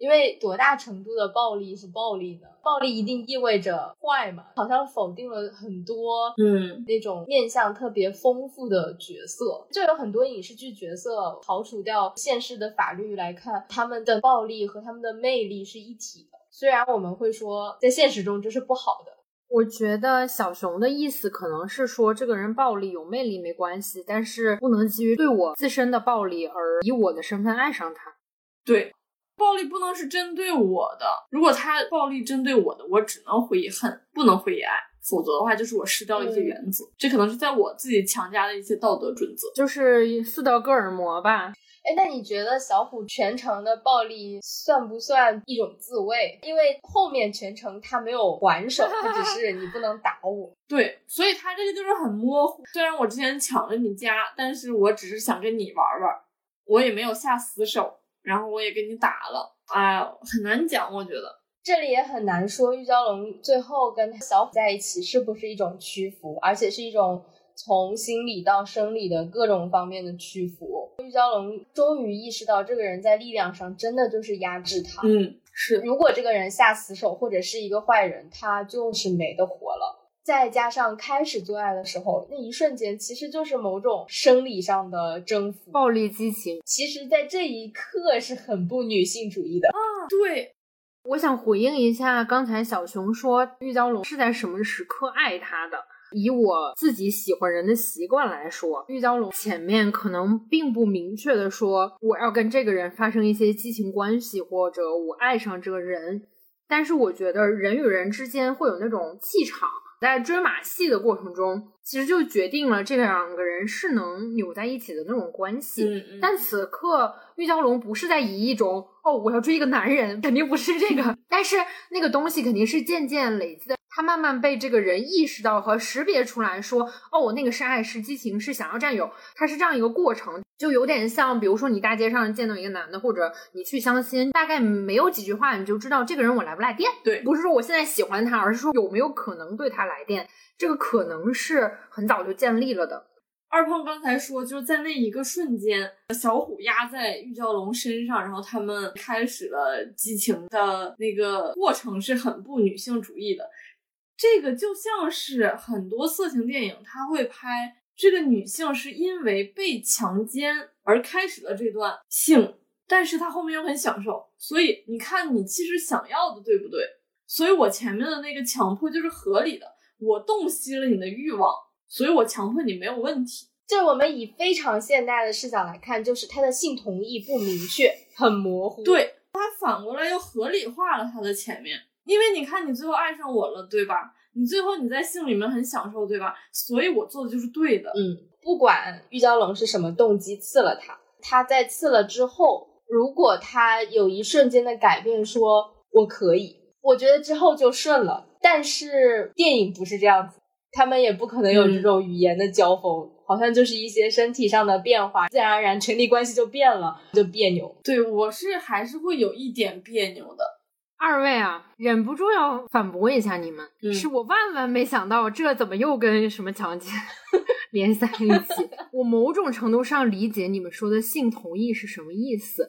Speaker 3: 因为多大程度的暴力是暴力呢？暴力一定意味着坏嘛？好像否定了很多
Speaker 1: 嗯，
Speaker 3: 那种面相特别丰富的角色，就有很多影视剧角色，刨除掉现实的法律来看，他们的暴力和他们的魅力是一体的。虽然我们会说，在现实中这是不好的，
Speaker 2: 我觉得小熊的意思可能是说，这个人暴力有魅力没关系，但是不能基于对我自身的暴力而以我的身份爱上他。
Speaker 1: 对，暴力不能是针对我的。如果他暴力针对我的，我只能回以恨，不能回以爱。否则的话，就是我失掉了一些
Speaker 3: 嗯
Speaker 1: 原则。这可能是在我自己强加的一些道德准则。
Speaker 2: 就是四德哥尔摩吧，
Speaker 3: 哎，那你觉得小虎全程的暴力算不算一种自卫？因为后面全程他没有还手，他只是你不能打我。
Speaker 1: 对，所以他这个就是很模糊。虽然我之前抢了你家，但是我只是想跟你玩玩，我也没有下死手，然后我也跟你打了。哎呀，很难讲，我觉得。
Speaker 3: 这里也很难说玉娇龙最后跟小虎在一起是不是一种屈服，而且是一种从心理到生理的各种方面的屈服。玉娇龙终于意识到，这个人在力量上真的就是压制他。
Speaker 1: 嗯，是
Speaker 3: 如果这个人下死手或者是一个坏人，他就是没得活了。再加上开始做爱的时候，那一瞬间其实就是某种生理上的征服、
Speaker 2: 暴力激情。
Speaker 3: 其实，在这一刻是很不女性主义的
Speaker 1: 啊。对，
Speaker 2: 我想回应一下刚才小熊说玉娇龙是在什么时刻爱他的。以我自己喜欢人的习惯来说，玉娇龙前面可能并不明确的说我要跟这个人发生一些激情关系，或者我爱上这个人。但是我觉得人与人之间会有那种气场，在追马戏的过程中，其实就决定了这两个人是能扭在一起的那种关系。但此刻玉娇龙不是在以一种哦我要追一个男人，肯定不是这个，但是那个东西肯定是渐渐累积的。他慢慢被这个人意识到和识别出来，说：“哦，我那个是爱，是激情，是想要占有。”它是这样一个过程，就有点像，比如说你大街上见到一个男的，或者你去相亲，大概没有几句话，你就知道这个人我来不来电。
Speaker 1: 对，
Speaker 2: 不是说我现在喜欢他，而是说有没有可能对他来电。这个可能是很早就建立了的。
Speaker 1: 二胖刚才说，就是在那一个瞬间，小虎压在玉娇龙身上，然后他们开始了激情的那个过程，是很不女性主义的。这个就像是很多色情电影，他会拍这个女性是因为被强奸而开始了这段性，但是她后面又很享受，所以你看你其实想要的对不对？所以我前面的那个强迫就是合理的，我洞悉了你的欲望，所以我强迫你没有问题。
Speaker 3: 就我们以非常现代的视角来看，就是他的性同意不明确，很模糊。
Speaker 1: 对他反过来又合理化了他的前面。因为你看，你最后爱上我了，对吧？你最后你在性里面很享受，对吧？所以我做的就是对的。
Speaker 3: 嗯，不管玉娇龙是什么动机刺了他，他在刺了之后，如果他有一瞬间的改变，说我可以，我觉得之后就顺了。但是电影不是这样子，他们也不可能有这种语言的交锋，好像就是一些身体上的变化，自然而然权力关系就变了，就别扭。
Speaker 1: 对我是还是会有一点别扭的。
Speaker 2: 二位啊，忍不住要反驳一下你们，是我万万没想到，这怎么又跟什么强奸 联系在一起？我某种程度上理解你们说的性同意是什么意思。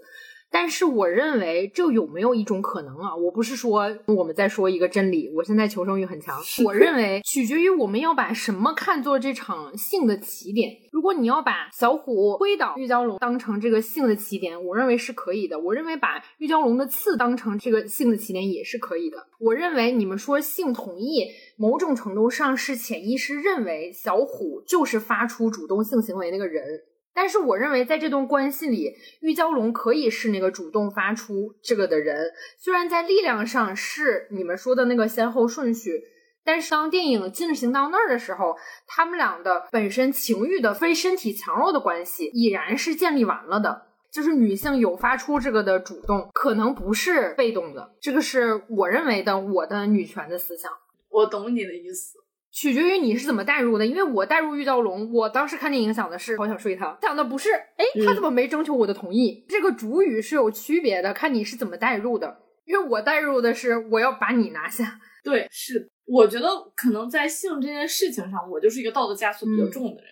Speaker 2: 但是我认为这有没有一种可能啊？我不是说我们在说一个真理，我现在求生欲很强。我认为取决于我们要把什么看作这场性的起点。如果你要把小虎推倒玉娇龙当成这个性的起点，我认为是可以的。我认为把玉娇龙的刺当成这个性的起点也是可以的。我认为你们说性同意，某种程度上是潜意识认为小虎就是发出主动性行为那个人。但是我认为，在这段关系里，玉娇龙可以是那个主动发出这个的人。虽然在力量上是你们说的那个先后顺序，但是当电影进行到那儿的时候，他们俩的本身情欲的非身体强弱的关系已然是建立完了的。就是女性有发出这个的主动，可能不是被动的。这个是我认为的我的女权的思想。
Speaker 1: 我懂你的意思。
Speaker 2: 取决于你是怎么代入的，因为我代入玉娇龙，我当时看电影想的是好想睡他，想的不是，哎，他怎么没征求我的同意？这个主语是有区别的，看你是怎么代入的。因为我代入的是我要把你拿下。
Speaker 1: 对，是，我觉得可能在性这件事情上，我就是一个道德枷锁比较重的人，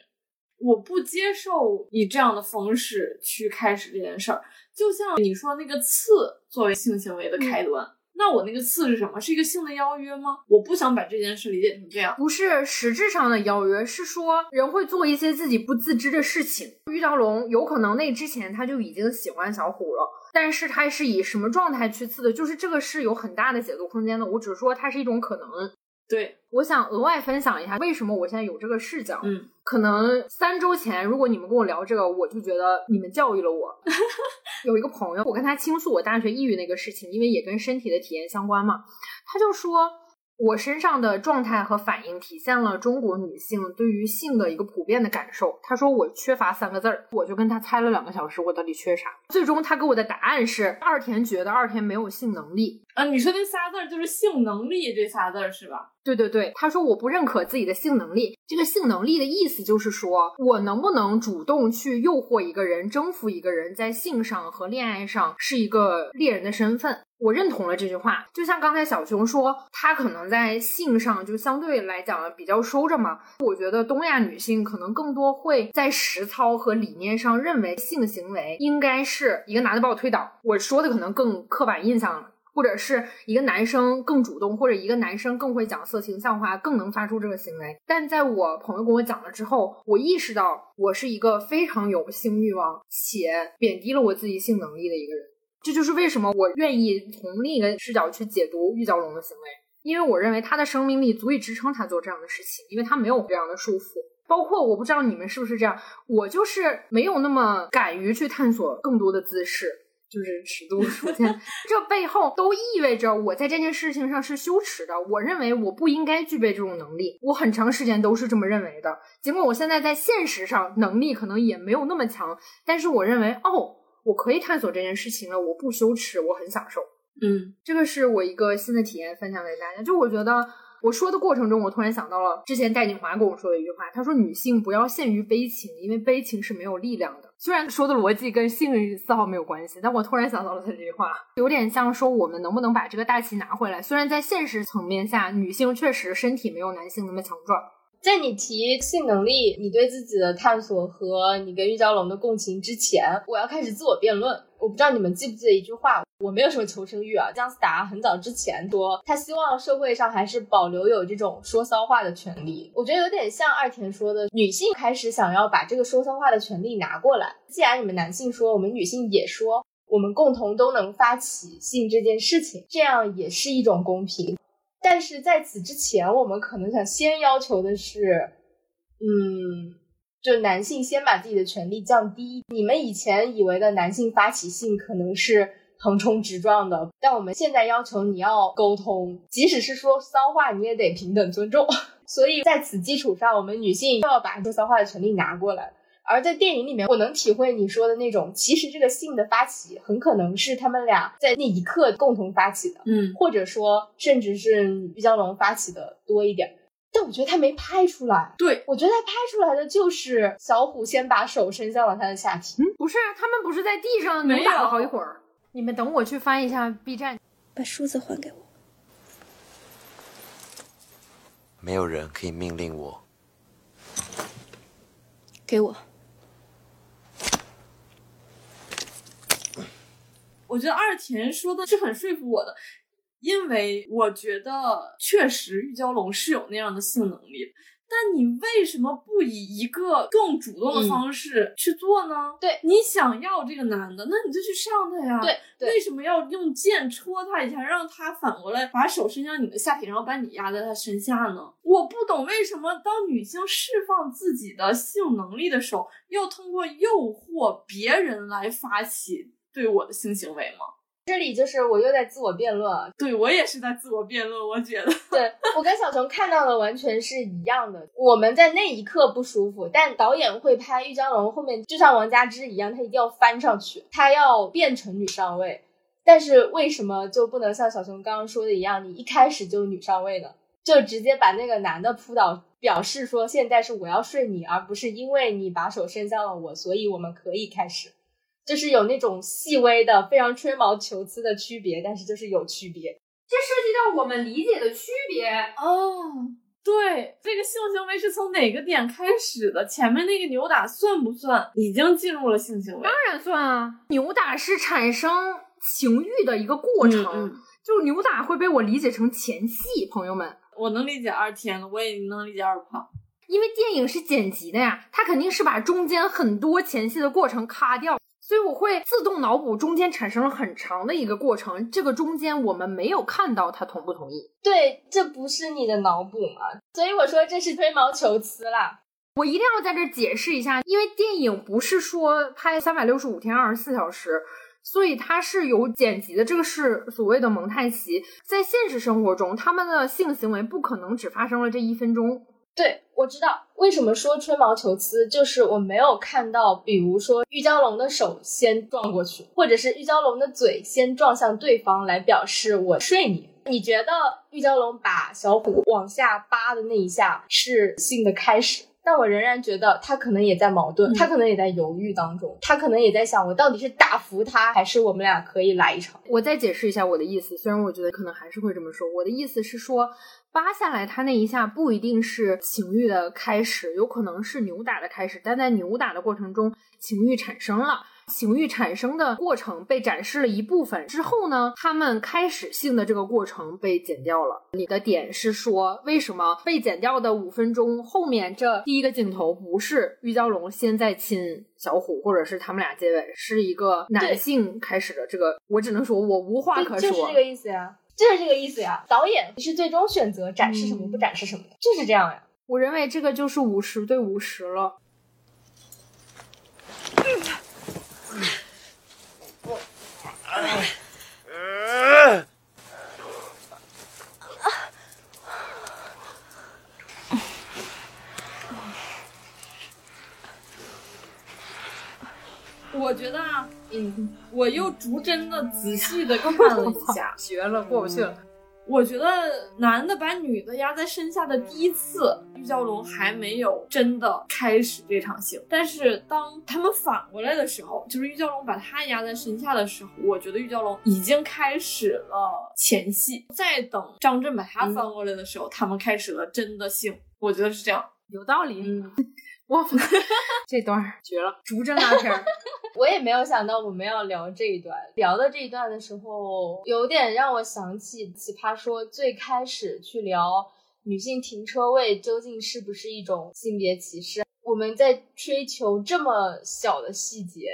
Speaker 1: 我不接受以这样的方式去开始这件事儿。就像你说那个刺作为性行为的开端。那我那个刺是什么？是一个性的邀约吗？我不想把这件事理解成这样。
Speaker 2: 不是实质上的邀约，是说人会做一些自己不自知的事情。玉娇龙有可能那之前他就已经喜欢小虎了，但是他是以什么状态去刺的？就是这个是有很大的解读空间的。我只是说它是一种可能。
Speaker 1: 对，
Speaker 2: 我想额外分享一下为什么我现在有这个视角。
Speaker 1: 嗯，
Speaker 2: 可能三周前如果你们跟我聊这个，我就觉得你们教育了我。有一个朋友，我跟他倾诉我大学抑郁那个事情，因为也跟身体的体验相关嘛，他就说。我身上的状态和反应体现了中国女性对于性的一个普遍的感受。他说我缺乏三个字儿，我就跟他猜了两个小时，我到底缺啥？最终他给我的答案是二田觉得二田没有性能力
Speaker 1: 啊。你说那仨字儿就是性能力这仨字儿是吧？
Speaker 2: 对对对，他说我不认可自己的性能力。这个性能力的意思就是说我能不能主动去诱惑一个人、征服一个人，在性上和恋爱上是一个猎人的身份。我认同了这句话，就像刚才小熊说，他可能在性上就相对来讲比较收着嘛。我觉得东亚女性可能更多会在实操和理念上认为性行为应该是一个男的把我推倒。我说的可能更刻板印象了或者是一个男生更主动，或者一个男生更会讲色情笑话，更能发出这个行为。但在我朋友跟我讲了之后，我意识到我是一个非常有性欲望且贬低了我自己性能力的一个人。这就是为什么我愿意从另一个视角去解读玉娇龙的行为，因为我认为他的生命力足以支撑他做这样的事情，因为他没有这样的束缚。包括我不知道你们是不是这样，我就是没有那么敢于去探索更多的姿势。就是尺度出现，这背后都意味着我在这件事情上是羞耻的。我认为我不应该具备这种能力，我很长时间都是这么认为的。尽管我现在在现实上能力可能也没有那么强，但是我认为，哦，我可以探索这件事情了，我不羞耻，我很享受。
Speaker 1: 嗯，
Speaker 2: 这个是我一个新的体验，分享给大家。就我觉得。我说的过程中，我突然想到了之前戴锦华跟我说的一句话，他说：“女性不要陷于悲情，因为悲情是没有力量的。”虽然说的逻辑跟性丝毫没有关系，但我突然想到了他这句话，有点像说我们能不能把这个大旗拿回来？虽然在现实层面下，女性确实身体没有男性那么强壮。
Speaker 3: 在你提性能力、你对自己的探索和你跟玉娇龙的共情之前，我要开始自我辩论。我不知道你们记不记得一句话，我没有什么求生欲啊。姜思达很早之前说，他希望社会上还是保留有这种说骚话的权利。我觉得有点像二田说的，女性开始想要把这个说骚话的权利拿过来。既然你们男性说，我们女性也说，我们共同都能发起性这件事情，这样也是一种公平。但是在此之前，我们可能想先要求的是，嗯，就男性先把自己的权利降低。你们以前以为的男性发起性可能是横冲直撞的，但我们现在要求你要沟通，即使是说骚话，你也得平等尊重。所以在此基础上，我们女性要把说骚话的权利拿过来。而在电影里面，我能体会你说的那种，其实这个性的发起很可能是他们俩在那一刻共同发起的，
Speaker 1: 嗯，
Speaker 3: 或者说甚至是玉娇龙发起的多一点。但我觉得他没拍出来，
Speaker 1: 对
Speaker 3: 我觉得他拍出来的就是小虎先把手伸向了他的下体。
Speaker 2: 嗯，不是，他们不是在地上扭打了好一会儿。你们等我去翻一下 B 站，
Speaker 4: 把梳子还给我。
Speaker 5: 没有人可以命令我，
Speaker 4: 给我。
Speaker 1: 我觉得二田说的是很说服我的，因为我觉得确实玉娇龙是有那样的性能力，但你为什么不以一个更主动的方式去做呢？
Speaker 3: 对
Speaker 1: 你想要这个男的，那你就去上他呀。
Speaker 3: 对，
Speaker 1: 为什么要用剑戳他一下，让他反过来把手伸向你的下体，然后把你压在他身下呢？我不懂为什么当女性释放自己的性能力的时候，要通过诱惑别人来发起。对我的性行为吗？
Speaker 3: 这里就是我又在自我辩论啊。
Speaker 1: 对我也是在自我辩论。我觉得，
Speaker 3: 对我跟小熊看到的完全是一样的。我们在那一刻不舒服，但导演会拍玉娇龙后面，就像王佳芝一样，她一定要翻上去，她要变成女上位。但是为什么就不能像小熊刚刚说的一样，你一开始就女上位呢？就直接把那个男的扑倒，表示说现在是我要睡你，而不是因为你把手伸向了我，所以我们可以开始。就是有那种细微的、非常吹毛求疵的区别，但是就是有区别。
Speaker 2: 这涉及到我们理解的区别
Speaker 1: 哦。对，这个性行为是从哪个点开始的？前面那个扭打算不算已经进入了性行为？
Speaker 2: 当然算啊！扭打是产生情欲的一个过程，就扭打会被我理解成前戏。朋友们，
Speaker 1: 我能理解二天了，我也能理解二胖，
Speaker 2: 因为电影是剪辑的呀，他肯定是把中间很多前戏的过程卡掉。所以我会自动脑补中间产生了很长的一个过程，这个中间我们没有看到他同不同意。
Speaker 3: 对，这不是你的脑补吗？所以我说这是吹毛求疵啦。
Speaker 2: 我一定要在这解释一下，因为电影不是说拍三百六十五天二十四小时，所以它是有剪辑的。这个是所谓的蒙太奇。在现实生活中，他们的性行为不可能只发生了这一分钟。
Speaker 3: 对，我知道为什么说吹毛求疵，就是我没有看到，比如说玉娇龙的手先撞过去，或者是玉娇龙的嘴先撞向对方来表示我睡你。你觉得玉娇龙把小虎往下扒的那一下是性的开始？但我仍然觉得他可能也在矛盾，他可能也在犹豫当中，他可能也在想，我到底是打服他，还是我们俩可以来一场？
Speaker 2: 我再解释一下我的意思，虽然我觉得可能还是会这么说，我的意思是说。扒下来，他那一下不一定是情欲的开始，有可能是扭打的开始。但在扭打的过程中，情欲产生了。情欲产生的过程被展示了一部分之后呢，他们开始性的这个过程被剪掉了。你的点是说，为什么被剪掉的五分钟后面这第一个镜头不是玉娇龙先在亲小虎，或者是他们俩接吻，是一个男性开始的这个？我只能说我无话可说，
Speaker 3: 就是这个意思呀，就是这个意思呀。导演是最终选择展示什么不展示什么的，就是这样呀。
Speaker 2: 我认为这个就是五十对五十了。
Speaker 1: 我觉得啊，
Speaker 3: 嗯，
Speaker 1: 我又逐帧的仔细的看了一下，
Speaker 2: 绝了，过不去了。
Speaker 1: 我觉得男的把女的压在身下的第一次，玉娇龙还没有真的开始这场戏。但是当他们反过来的时候，就是玉娇龙把他压在身下的时候，我觉得玉娇龙已经开始了前戏。再等张震把他翻过来的时候，他们开始了真的性。我觉得是这样，
Speaker 2: 有道理。我 这段绝了，逐帧拉片儿。
Speaker 3: 我也没有想到我们要聊这一段，聊到这一段的时候，有点让我想起《奇葩说》最开始去聊女性停车位究竟是不是一种性别歧视。我们在追求这么小的细节，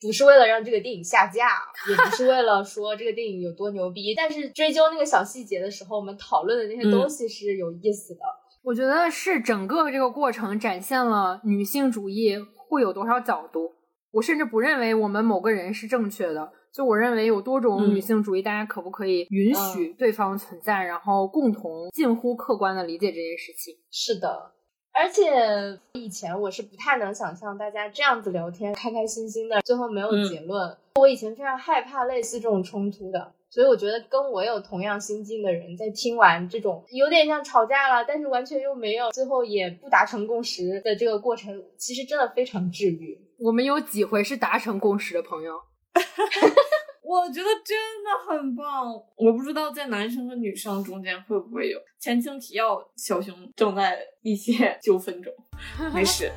Speaker 3: 不是为了让这个电影下架，也不是为了说这个电影有多牛逼，但是追究那个小细节的时候，我们讨论的那些东西是有意思的。
Speaker 2: 我觉得是整个这个过程展现了女性主义会有多少角度。我甚至不认为我们某个人是正确的，就我认为有多种女性主义，大家可不可以允许对方存在，然后共同近乎客观的理解这件事情？
Speaker 3: 是的，而且以前我是不太能想象大家这样子聊天，开开心心的，最后没有结论。我以前非常害怕类似这种冲突的。所以我觉得跟我有同样心境的人，在听完这种有点像吵架了，但是完全又没有，最后也不达成共识的这个过程，其实真的非常治愈。
Speaker 2: 我们有几回是达成共识的朋友？
Speaker 1: 我觉得真的很棒。我不知道在男生和女生中间会不会有。前情提要：小熊正在一些纠纷中，没事。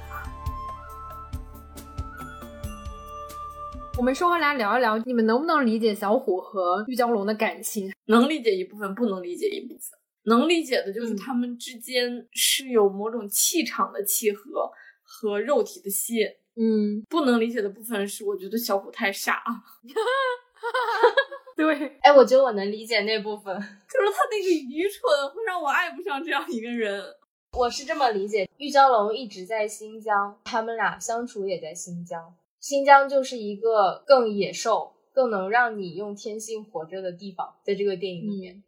Speaker 2: 我们说回来聊一聊，你们能不能理解小虎和玉娇龙的感情？
Speaker 1: 能理解一部分，不能理解一部分。能理解的就是他们之间是有某种气场的契合和肉体的吸引。
Speaker 2: 嗯，
Speaker 1: 不能理解的部分是，我觉得小虎太傻。
Speaker 2: 对，
Speaker 3: 哎，我觉得我能理解那部分，
Speaker 1: 就是他那个愚蠢会让我爱不上这样一个人。
Speaker 3: 我是这么理解，玉娇龙一直在新疆，他们俩相处也在新疆。新疆就是一个更野兽、更能让你用天性活着的地方，在这个电影里面，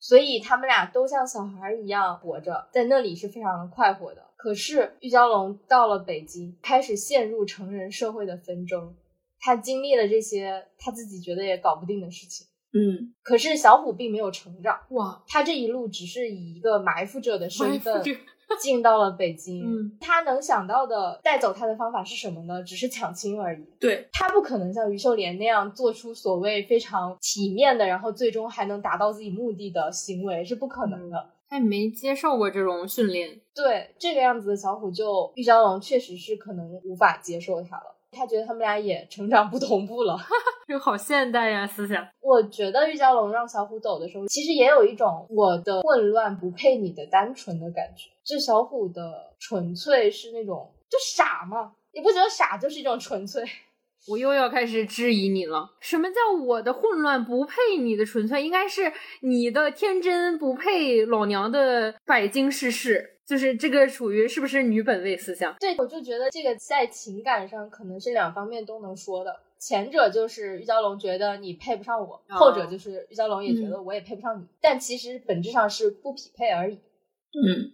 Speaker 3: 所以他们俩都像小孩一样活着，在那里是非常快活的。可是玉娇龙到了北京，开始陷入成人社会的纷争，他经历了这些他自己觉得也搞不定的事情。
Speaker 1: 嗯，
Speaker 3: 可是小虎并没有成长，
Speaker 2: 哇，
Speaker 3: 他这一路只是以一个埋伏者的身份。进到了北京，
Speaker 2: 嗯，
Speaker 3: 他能想到的带走他的方法是什么呢？只是抢亲而已。
Speaker 1: 对
Speaker 3: 他不可能像于秀莲那样做出所谓非常体面的，然后最终还能达到自己目的的行为，是不可能的。
Speaker 2: 他没接受过这种训练，
Speaker 3: 对这个样子的小虎，就玉娇龙确实是可能无法接受他了。他觉得他们俩也成长不同步了，
Speaker 2: 这个好现代呀思想。
Speaker 3: 我觉得玉娇龙让小虎走的时候，其实也有一种我的混乱不配你的单纯的感觉。这小虎的纯粹是那种就傻嘛？你不觉得傻就是一种纯粹？
Speaker 2: 我又要开始质疑你了。什么叫我的混乱不配你的纯粹？应该是你的天真不配老娘的百经世事。就是这个属于是不是女本位思想？
Speaker 3: 对，我就觉得这个在情感上可能是两方面都能说的。前者就是玉娇龙觉得你配不上我，后者就是玉娇龙也觉得我也配不上你。但其实本质上是不匹配而已。
Speaker 1: 嗯。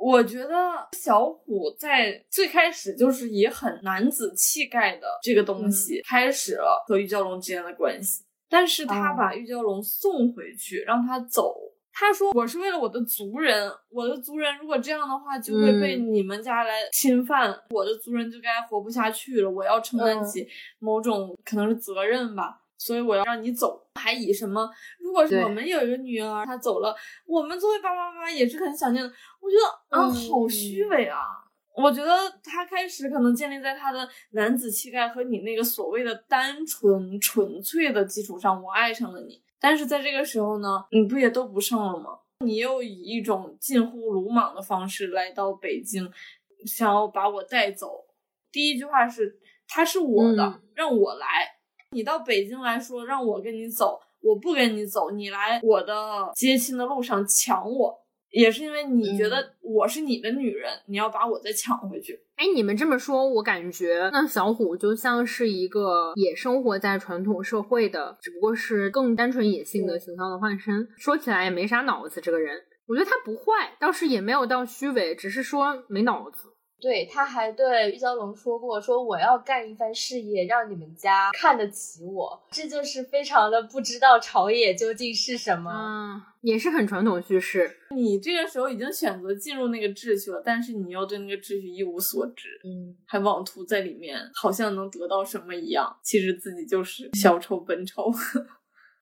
Speaker 1: 我觉得小虎在最开始就是以很男子气概的这个东西开始了和玉娇龙之间的关系，但是他把玉娇龙送回去，让他走。他说：“我是为了我的族人，我的族人如果这样的话，就会被你们家来侵犯，我的族人就该活不下去了。我要承担起某种可能是责任吧。”所以我要让你走，还以什么？如果是我们有一个女儿，她走了，我们作为爸爸妈妈也是很想念的。我觉得啊，好虚伪啊！我觉得他开始可能建立在他的男子气概和你那个所谓的单纯纯粹的基础上，我爱上了你。但是在这个时候呢，你不也都不剩了吗？你又以一种近乎鲁莽的方式来到北京，想要把我带走。第一句话是他是我的，
Speaker 2: 嗯
Speaker 1: 让我来。你到北京来说让我跟你走，我不跟你走，你来我的接亲的路上抢我，也是因为你觉得我是你的女人，你要把我再抢回去。
Speaker 2: 哎，你们这么说，我感觉那小虎就像是一个也生活在传统社会的，只不过是更单纯野性的形象的化身。说起来也没啥脑子，这个人，我觉得他不坏，倒是也没有到虚伪，只是说没脑子。
Speaker 3: 对，他还对玉娇龙说过，说我要干一番事业，让你们家看得起我。这就是非常的不知道朝野究竟是什么。
Speaker 2: 嗯，也是很传统叙事。
Speaker 1: 你这个时候已经选择进入那个秩序了，但是你又对那个秩序一无所知，
Speaker 3: 嗯，
Speaker 1: 还妄图在里面好像能得到什么一样，其实自己就是小丑本丑。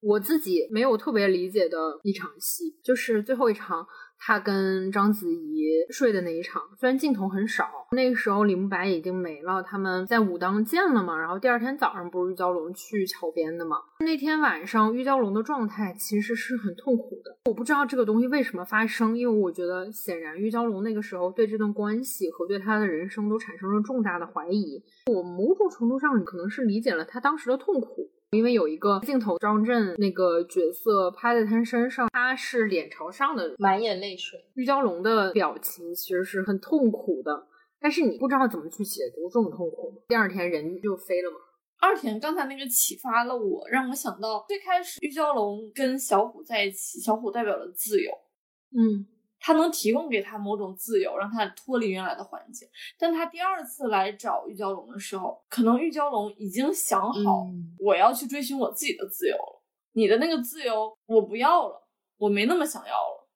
Speaker 2: 我自己没有特别理解的一场戏，就是最后一场他跟章子怡睡的那一场。虽然镜头很少，那个时候李慕白已经没了，他们在武当见了嘛。然后第二天早上不是玉娇龙去桥边的嘛？那天晚上玉娇龙的状态其实是很痛苦的。我不知道这个东西为什么发生，因为我觉得显然玉娇龙那个时候对这段关系和对他的人生都产生了重大的怀疑。我某种程度上可能是理解了他当时的痛苦。因为有一个镜头，张震那个角色拍在他身上，他是脸朝上的，
Speaker 3: 满眼泪水。
Speaker 2: 玉娇龙的表情其实是很痛苦的，但是你不知道怎么去解读这种痛苦。第二天人就飞了嘛。
Speaker 1: 二田刚才那个启发了我，让我想到最开始玉娇龙跟小虎在一起，小虎代表了自由，
Speaker 2: 嗯，
Speaker 1: 他能提供给他某种自由，让他脱离原来的环境。但他第二次来找玉娇龙的时候，可能玉娇龙已经想好，
Speaker 3: 嗯
Speaker 1: 我要去追寻我自己的自由了。你的那个自由我不要了，我没那么想要了。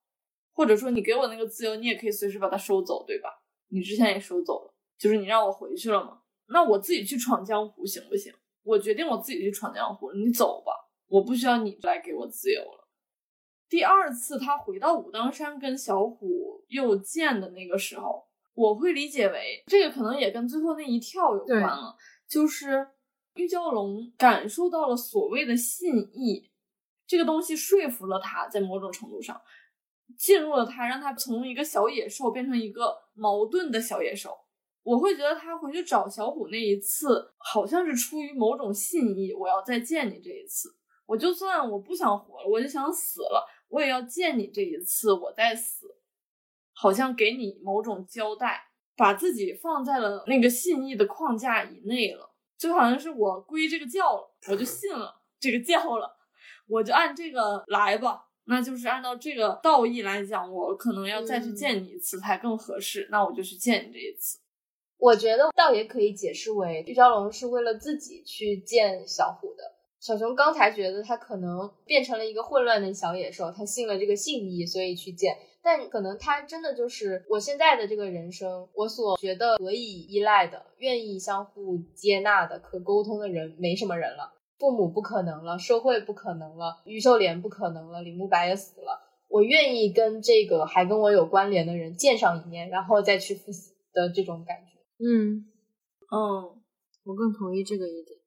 Speaker 1: 或者说你给我那个自由，你也可以随时把它收走，对吧？你之前也收走了，就是你让我回去了嘛。那我自己去闯江湖行不行？我决定我自己去闯江湖，你走吧，我不需要你来给我自由了。第二次他回到武当山跟小虎又见的那个时候，我会理解为这个可能也跟最后那一跳有关了，就是玉娇龙感受到了所谓的信义，这个东西说服了他，在某种程度上进入了他，让他从一个小野兽变成一个矛盾的小野兽。我会觉得他回去找小虎那一次，好像是出于某种信义，我要再见你这一次。我就算我不想活了，我就想死了，我也要见你这一次，我再死，好像给你某种交代，把自己放在了那个信义的框架以内了，就好像是我归这个教了，我就信了这个教了，我就按这个来吧。那就是按照这个道义来讲，我可能要再去见你一次才更合适，那我就去见你这一次。
Speaker 3: 我觉得倒也可以解释为玉娇龙是为了自己去见小虎的。小熊刚才觉得他可能变成了一个混乱的小野兽，他信了这个信义，所以去见。但可能他真的就是我现在的这个人生，我所觉得可以依赖的、愿意相互接纳的、可沟通的人，没什么人了。父母不可能了，社会不可能了，于秀莲不可能了，李慕白也死了。我愿意跟这个还跟我有关联的人见上一面，然后再去赴死的这种感觉。
Speaker 2: 嗯，
Speaker 1: 嗯，
Speaker 2: 我更同意这个一点。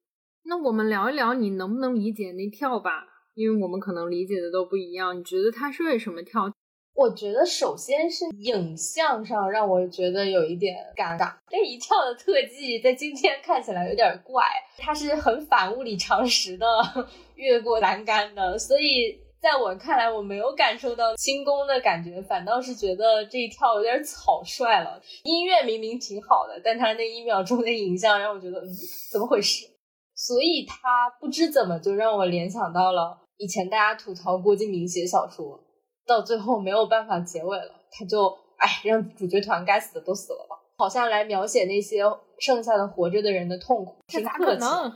Speaker 2: 那我们聊一聊你能不能理解那跳吧，因为我们可能理解的都不一样。你觉得他是为什么跳？
Speaker 3: 我觉得首先是影像上让我觉得有一点尴尬，这一跳的特技在今天看起来有点怪，它是很反物理常识的 越过栏杆的，所以在我看来我没有感受到轻功的感觉，反倒是觉得这一跳有点草率了。音乐明明挺好的，但他那一秒钟的影像让我觉得，嗯，怎么回事？所以他不知怎么就让我联想到了以前大家吐槽郭敬明写小说。到最后没有办法结尾了，他就哎让主角团该死的都死了吧，好像来描写那些剩下的活着的人的痛苦，
Speaker 2: 这咋可能？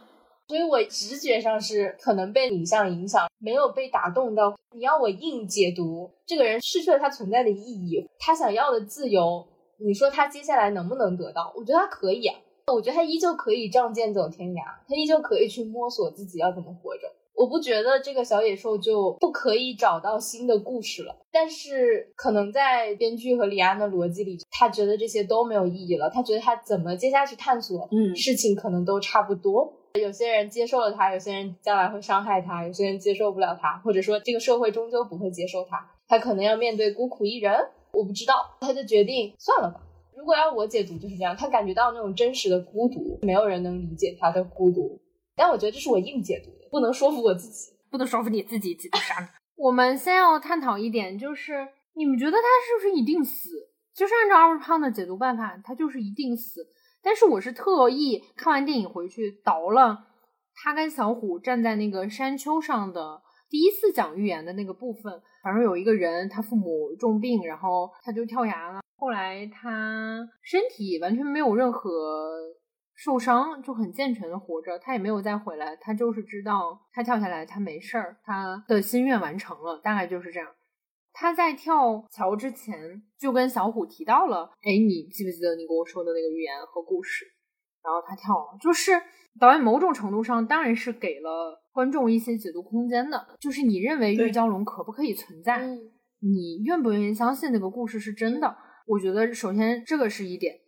Speaker 3: 所以我直觉上是可能被影像影响，没有被打动到。你要我硬解读，这个人失去了他存在的意义，他想要的自由，你说他接下来能不能得到？我觉得他可以啊，我觉得他依旧可以仗剑走天涯，他依旧可以去摸索自己要怎么活着。我不觉得这个小野兽就不可以找到新的故事了，但是可能在编剧和李安的逻辑里，他觉得这些都没有意义了。他觉得他怎么接下去探索，
Speaker 1: 嗯
Speaker 3: 事情可能都差不多。有些人接受了他，有些人将来会伤害他，有些人接受不了他，或者说这个社会终究不会接受他，他可能要面对孤苦一人。我不知道，他就决定算了吧。如果要我解读就是这样，他感觉到那种真实的孤独，没有人能理解他的孤独。但我觉得这是我硬解读的，不能说服我自己。
Speaker 2: 不能说服你自己解读啥。我们先要探讨一点，就是你们觉得他是不是一定死？就是按照二位胖的解读办法，他就是一定死。但是我是特意看完电影回去倒了他跟小虎站在那个山丘上的第一次讲预言的那个部分。反正有一个人，他父母重病，然后他就跳崖了。后来他身体完全没有任何受伤，就很健全的活着，他也没有再回来。他就是知道他跳下来，他没事儿，他的心愿完成了，大概就是这样。他在跳桥之前就跟小虎提到了，哎，你记不记得你跟我说的那个预言和故事？然后他跳了，就是导演某种程度上当然是给了观众一些解读空间的，就是你认为玉娇龙可不可以存在？
Speaker 3: 嗯，
Speaker 2: 你愿不愿意相信那个故事是真的？我觉得首先这个是一点。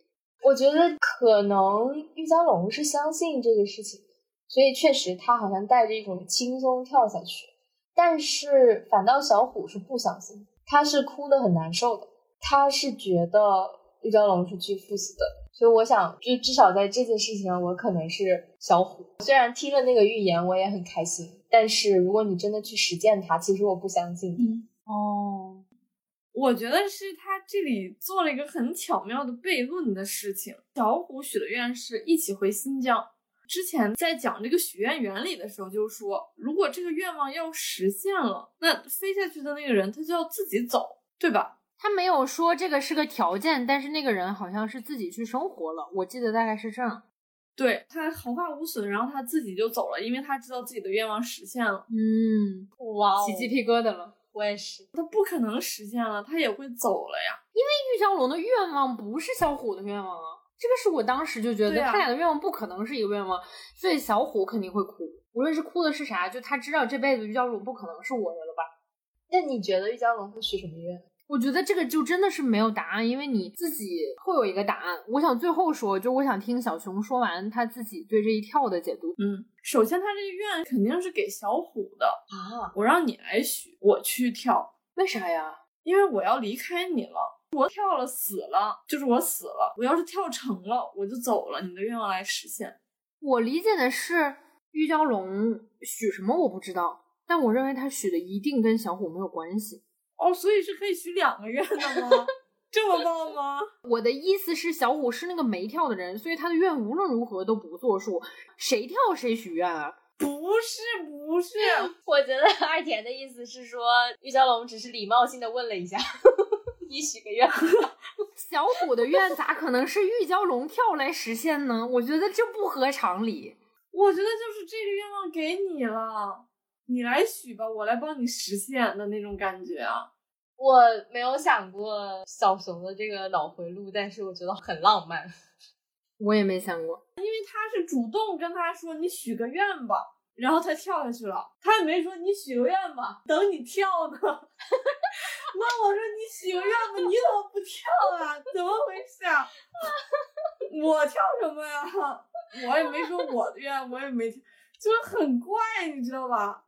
Speaker 3: 我觉得可能玉娇龙是相信这个事情，所以确实他好像带着一种轻松跳下去。但是反倒小虎是不相信，他是哭得很难受的，他是觉得玉娇龙是去赴死的。所以我想，就至少在这件事情上，我可能是小虎。虽然听了那个预言，我也很开心，但是如果你真的去实践它，其实我不相信。
Speaker 2: 哦，
Speaker 1: 我觉得是他这里做了一个很巧妙的悖论的事情。小虎许的愿是一起回新疆。之前在讲这个许愿原理的时候，就说如果这个愿望要实现了，那飞下去的那个人他就要自己走，对吧？
Speaker 2: 他没有说这个是个条件，但是那个人好像是自己去生活了，我记得大概是这样。
Speaker 1: 对他毫发无损，然后他自己就走了，因为他知道自己的愿望实现了。
Speaker 2: 嗯，
Speaker 3: 哇哦
Speaker 2: 起鸡皮疙瘩了。
Speaker 3: 我也是。
Speaker 1: 他不可能实现了，他也会走了呀。
Speaker 2: 因为玉娇龙的愿望不是小虎的愿望啊，这个是我当时就觉得
Speaker 1: 啊
Speaker 2: 他俩的愿望不可能是一个愿望，所以小虎肯定会哭，无论是哭的是啥，就他知道这辈子玉娇龙不可能是我的了吧。
Speaker 3: 那你觉得玉娇龙会许什么愿？
Speaker 2: 我觉得这个就真的是没有答案，因为你自己会有一个答案。我想最后说，就我想听小熊说完他自己对这一跳的解读。
Speaker 1: 嗯，首先他这个愿肯定是给小虎的，
Speaker 3: 啊，
Speaker 1: 我让你来许，我去跳，
Speaker 2: 为啥呀？
Speaker 1: 因为我要离开你了。我跳了死了，就是我死了。我要是跳成了，我就走了，你的愿望来实现。
Speaker 2: 我理解的是玉娇龙许什么我不知道，但我认为他许的一定跟小虎没有关系。
Speaker 1: 哦，所以是可以许两个愿的吗？这么棒吗？
Speaker 2: 我的意思是，小虎是那个没跳的人，所以他的愿无论如何都不作数，谁跳谁许愿啊。
Speaker 1: 不是，不是，
Speaker 3: 我觉得二田的意思是说，玉娇龙只是礼貌性的问了一下，你许个愿。
Speaker 2: 小虎的愿咋可能是玉娇龙跳来实现呢？我觉得这不合常理。
Speaker 1: 我觉得就是这个愿望给你了，你来许吧，我来帮你实现的那种感觉啊。
Speaker 3: 我没有想过小熊的这个脑回路，但是我觉得很浪漫。
Speaker 2: 我也没想过，
Speaker 1: 因为他是主动跟他说你许个愿吧，然后他跳下去了，他也没说你许个愿吧，等你跳呢。那我说你许个愿吧，你怎么不跳啊？怎么回事啊？我跳什么呀？我也没说我的愿，我也没，就是很怪，你知道吧？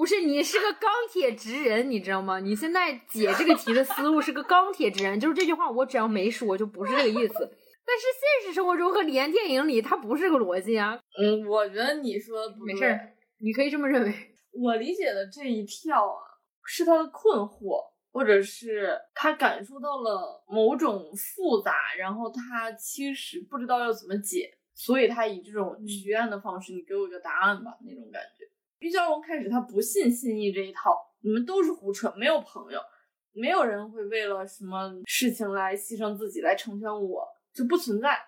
Speaker 2: 不是你是个钢铁直人，你知道吗？你现在解这个题的思路是个钢铁直人，就是这句话我只要没说就不是这个意思。但是现实生活中和李安电影里，它不是这个逻辑啊。
Speaker 1: 嗯，我觉得你说的不
Speaker 2: 没事儿，你可以这么认为。
Speaker 1: 我理解的这一跳啊，是他的困惑，或者是他感受到了某种复杂，然后他其实不知道要怎么解，所以他以这种许愿的方式，你给我一个答案吧，那种感觉。玉娇龙开始他不信信义这一套，你们都是胡扯，没有朋友，没有人会为了什么事情来牺牲自己来成全我，就不存在。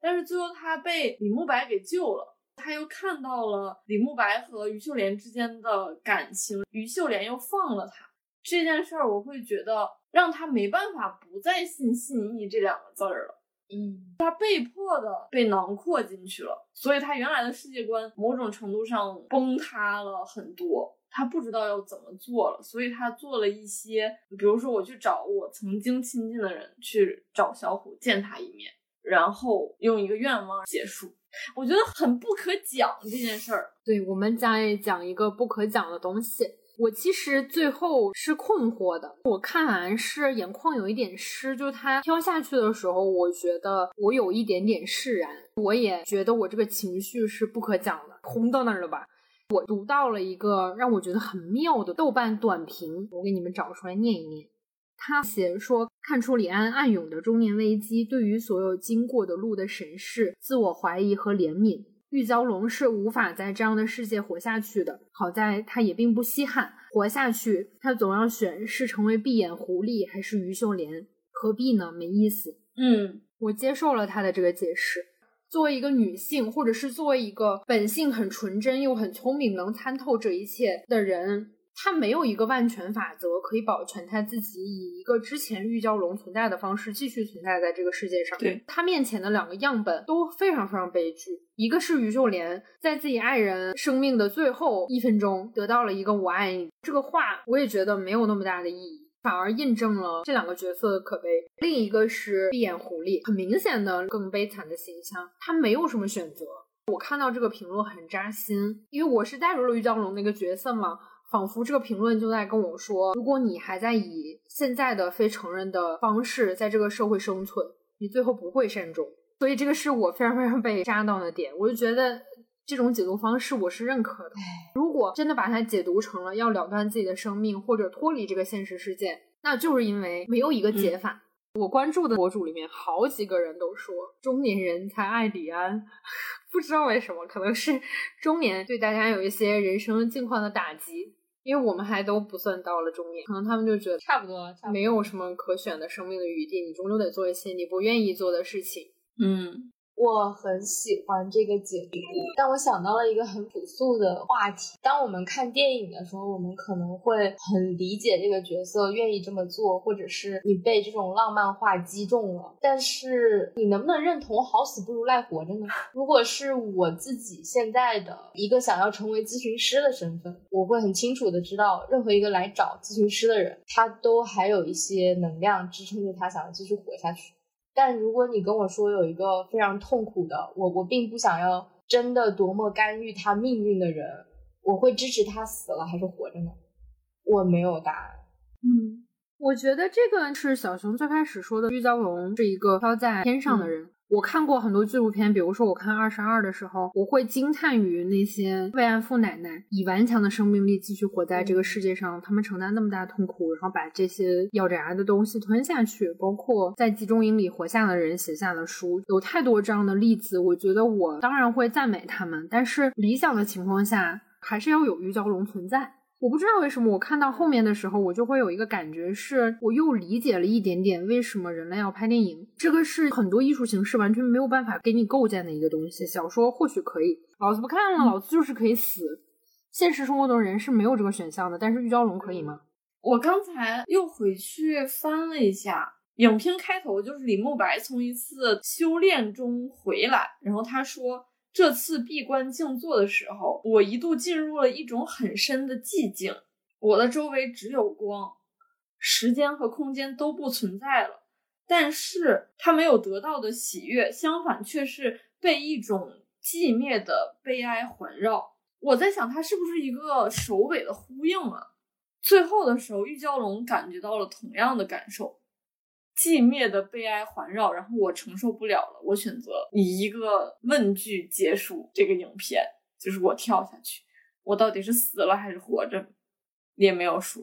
Speaker 1: 但是最后他被李慕白给救了。他又看到了李慕白和于秀莲之间的感情，于秀莲又放了他这件事儿，我会觉得让他没办法不再信信义这两个字儿了。
Speaker 3: 嗯，
Speaker 1: 他被迫的被囊括进去了，所以他原来的世界观某种程度上崩塌了很多。他不知道要怎么做了，所以他做了一些，比如说我去找我曾经亲近的人，去找小虎见他一面，然后用一个愿望结束。我觉得很不可讲这件事儿。
Speaker 2: 对，我们讲一讲一个不可讲的东西。我其实最后是困惑的，我看完是眼眶有一点湿，就他飘下去的时候，我觉得我有一点点释然，我也觉得我这个情绪是不可讲的，轰到那儿了吧。我读到了一个让我觉得很妙的豆瓣短评，我给你们找出来念一念。他写说，看出李安暗涌的中年危机，对于所有经过的路的审视、自我怀疑和怜悯。玉娇龙是无法在这样的世界活下去的。好在他也并不稀罕活下去，他总要选是成为闭眼狐狸还是于秀莲，何必呢？没意思。
Speaker 1: 嗯，
Speaker 2: 我接受了他的这个解释。作为一个女性，或者是作为一个本性很纯真又很聪明、能参透这一切的人，她没有一个万全法则可以保全他自己以一个之前玉娇龙存在的方式继续存在在这个世界上。
Speaker 1: 对
Speaker 2: 他面前的两个样本都非常非常悲剧，一个是于秀莲在自己爱人生命的最后一分钟得到了一个“我爱你”这个话，我也觉得没有那么大的意义。反而印证了这两个角色的可悲。另一个是闭眼狐狸，很明显的更悲惨的形象，他没有什么选择。我看到这个评论很扎心，因为我是带入了玉娇龙那个角色嘛，仿佛这个评论就在跟我说：如果你还在以现在的非成人的方式在这个社会生存，你最后不会善终。所以这个是我非常非常被扎到的点，我就觉得。这种解读方式我是认可的。如果真的把它解读成了要了断自己的生命或者脱离这个现实世界，那就是因为没有一个解法。我关注的博主里面好几个人都说，中年人才爱李安，不知道为什么，可能是中年对大家有一些人生境况的打击，因为我们还都不算到了中年，可能他们就觉得
Speaker 3: 差不多，
Speaker 2: 没有什么可选的生命的余地，你终究得做一些你不愿意做的事情。
Speaker 1: 嗯。
Speaker 3: 我很喜欢这个解读，但我想到了一个很朴素的话题。当我们看电影的时候，我们可能会很理解这个角色愿意这么做，或者是你被这种浪漫化击中了。但是你能不能认同“好死不如赖活着”呢？如果是我自己现在的一个想要成为咨询师的身份，我会很清楚的知道，任何一个来找咨询师的人，他都还有一些能量支撑着他想要继续活下去。但如果你跟我说有一个非常痛苦的，我我并不想要真的多么干预他命运的人，我会支持他死了还是活着呢？我没有答案。
Speaker 2: 嗯，我觉得这个是小熊最开始说的，玉娇龙是一个飘在天上的人。我看过很多纪录片，比如说我看二十二的时候，我会惊叹于那些慰安妇奶奶以顽强的生命力继续活在这个世界上，他们承担那么大痛苦，然后把这些咬着牙的东西吞下去。包括在集中营里活下的人写下的书，有太多这样的例子。我觉得我当然会赞美他们，但是理想的情况下，还是要有玉娇龙存在。我不知道为什么，我看到后面的时候，我就会有一个感觉，是我又理解了一点点为什么人类要拍电影。这个是很多艺术形式完全没有办法给你构建的一个东西。小说或许可以，老子不看了，老子就是可以死。现实生活中人是没有这个选项的，但是玉娇龙可以吗？
Speaker 1: 我刚才又回去翻了一下影片开头，就是李慕白从一次修炼中回来，然后他说。这次闭关静坐的时候，我一度进入了一种很深的寂静，我的周围只有光，时间和空间都不存在了。但是他没有得到的喜悦，相反却是被一种寂灭的悲哀环绕。我在想，他是不是一个首尾的呼应啊？最后的时候，玉娇龙感觉到了同样的感受。寂灭的悲哀环绕，然后我承受不了了，我选择以一个问句结束这个影片，就是我跳下去，我到底是死了还是活着，也没有说。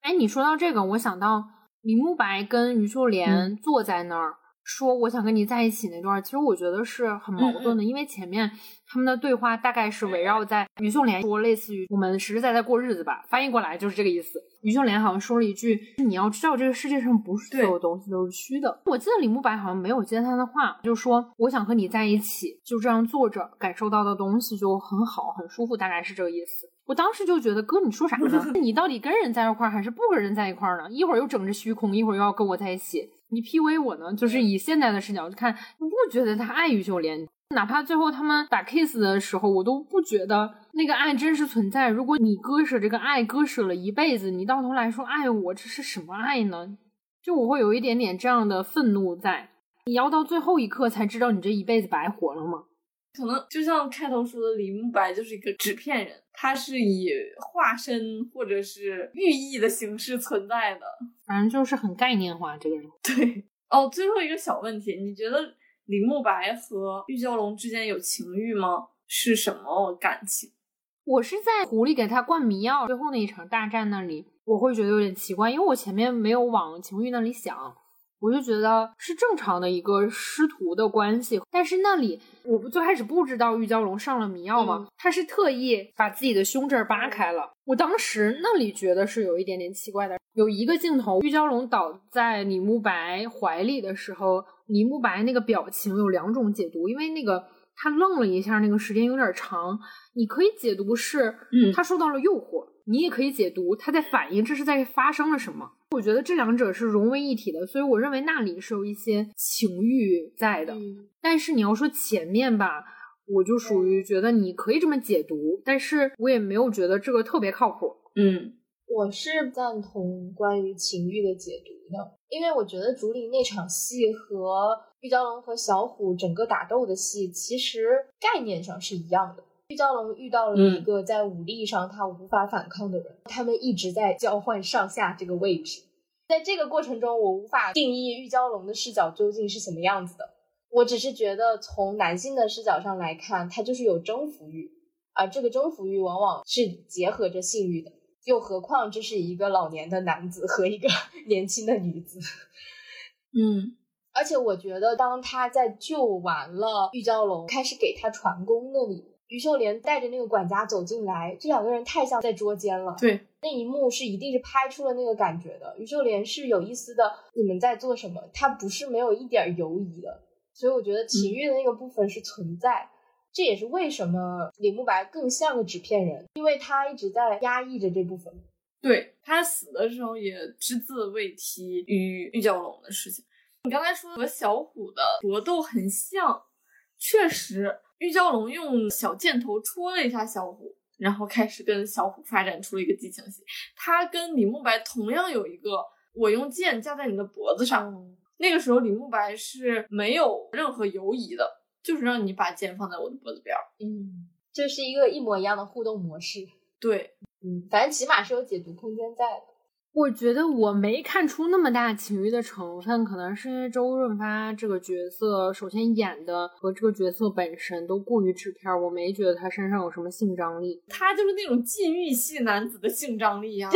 Speaker 2: 哎，你说到这个，我想到李慕白跟于秀莲坐在那儿。说我想跟你在一起那段，其实我觉得是很矛盾的，因为前面他们的对话大概是围绕在于秀莲说类似于我们实实在在过日子吧，翻译过来就是这个意思。于秀莲好像说了一句：“你要知道这个世界上不是所有东西都是虚的。”我记得李慕白好像没有接他的话，就说我想和你在一起，就这样坐着感受到的东西就很好很舒服，大概是这个意思。我当时就觉得，哥，你说啥呢？你到底跟人在一块儿还是不跟人在一块儿呢？一会儿又整着虚空，一会儿又要跟我在一起，你 P u a 我呢？就是以现在的视角去看，你不觉得他爱于秀莲？哪怕最后他们打 kiss 的时候，我都不觉得那个爱真实存在。如果你割舍这个爱，割舍了一辈子，你到头来说爱我，这是什么爱呢？就我会有一点点这样的愤怒在。你要到最后一刻才知道你这一辈子白活了吗？
Speaker 1: 可能就像开头说的，李慕白就是一个纸片人，他是以化身或者是寓意的形式存在的，
Speaker 2: 反正就是很概念化。这个人，
Speaker 1: 对哦。最后一个小问题，你觉得李慕白和玉娇龙之间有情欲吗？是什么感情？
Speaker 2: 我是在狐狸给他灌迷药最后那一场大战那里，我会觉得有点奇怪，因为我前面没有往情欲那里想。我就觉得是正常的一个师徒的关系，但是那里我不最开始不知道玉娇龙上了迷药吗？他是特意把自己的胸这儿扒开了，我当时那里觉得是有一点点奇怪的。有一个镜头，玉娇龙倒在李慕白怀里的时候，李慕白那个表情有两种解读，因为那个他愣了一下，那个时间有点长，你可以解读是，
Speaker 1: 嗯，
Speaker 2: 他受到了诱惑。你也可以解读他在反映，这是在发生了什么？我觉得这两者是融为一体的，所以我认为那里是有一些情欲在的。但是你要说前面吧，我就属于觉得你可以这么解读，但是我也没有觉得这个特别靠谱。
Speaker 1: 嗯，
Speaker 3: 我是赞同关于情欲的解读的，因为我觉得竹林那场戏和玉娇龙和小虎整个打斗的戏，其实概念上是一样的。玉娇龙遇到了一个在武力上他无法反抗的人，他们一直在交换上下这个位置。在这个过程中，我无法定义玉娇龙的视角究竟是什么样子的。我只是觉得，从男性的视角上来看，他就是有征服欲，而这个征服欲往往是结合着性欲的。又何况这是一个老年的男子和一个年轻的女子。
Speaker 1: 嗯，
Speaker 3: 而且我觉得，当他在救完了玉娇龙，开始给他传功那里。于秀莲带着那个管家走进来，这两个人太像在捉奸了。
Speaker 1: 对，
Speaker 3: 那一幕是一定是拍出了那个感觉的。于秀莲是有一丝的，你们在做什么？他不是没有一点犹疑的，所以我觉得情欲的那个部分是存在。这也是为什么李慕白更像个纸片人，因为他一直在压抑着这部分。
Speaker 1: 对他死的时候也只字未提与玉娇龙的事情。你刚才说和小虎的搏斗很像，确实。玉娇龙用小箭头戳了一下小虎，然后开始跟小虎发展出了一个激情戏。他跟李慕白同样有一个，我用剑架在你的脖子上。那个时候李慕白是没有任何犹疑的，就是让你把剑放在我的脖子边儿。
Speaker 3: 嗯，这是一个一模一样的互动模式。
Speaker 1: 对，
Speaker 3: 嗯，反正起码是有解读空间在的。
Speaker 2: 我觉得我没看出那么大情欲的成分，可能是因为周润发这个角色，首先演的和这个角色本身都过于纸片，我没觉得他身上有什么性张力。
Speaker 1: 他就是那种禁欲系男子的性张力呀，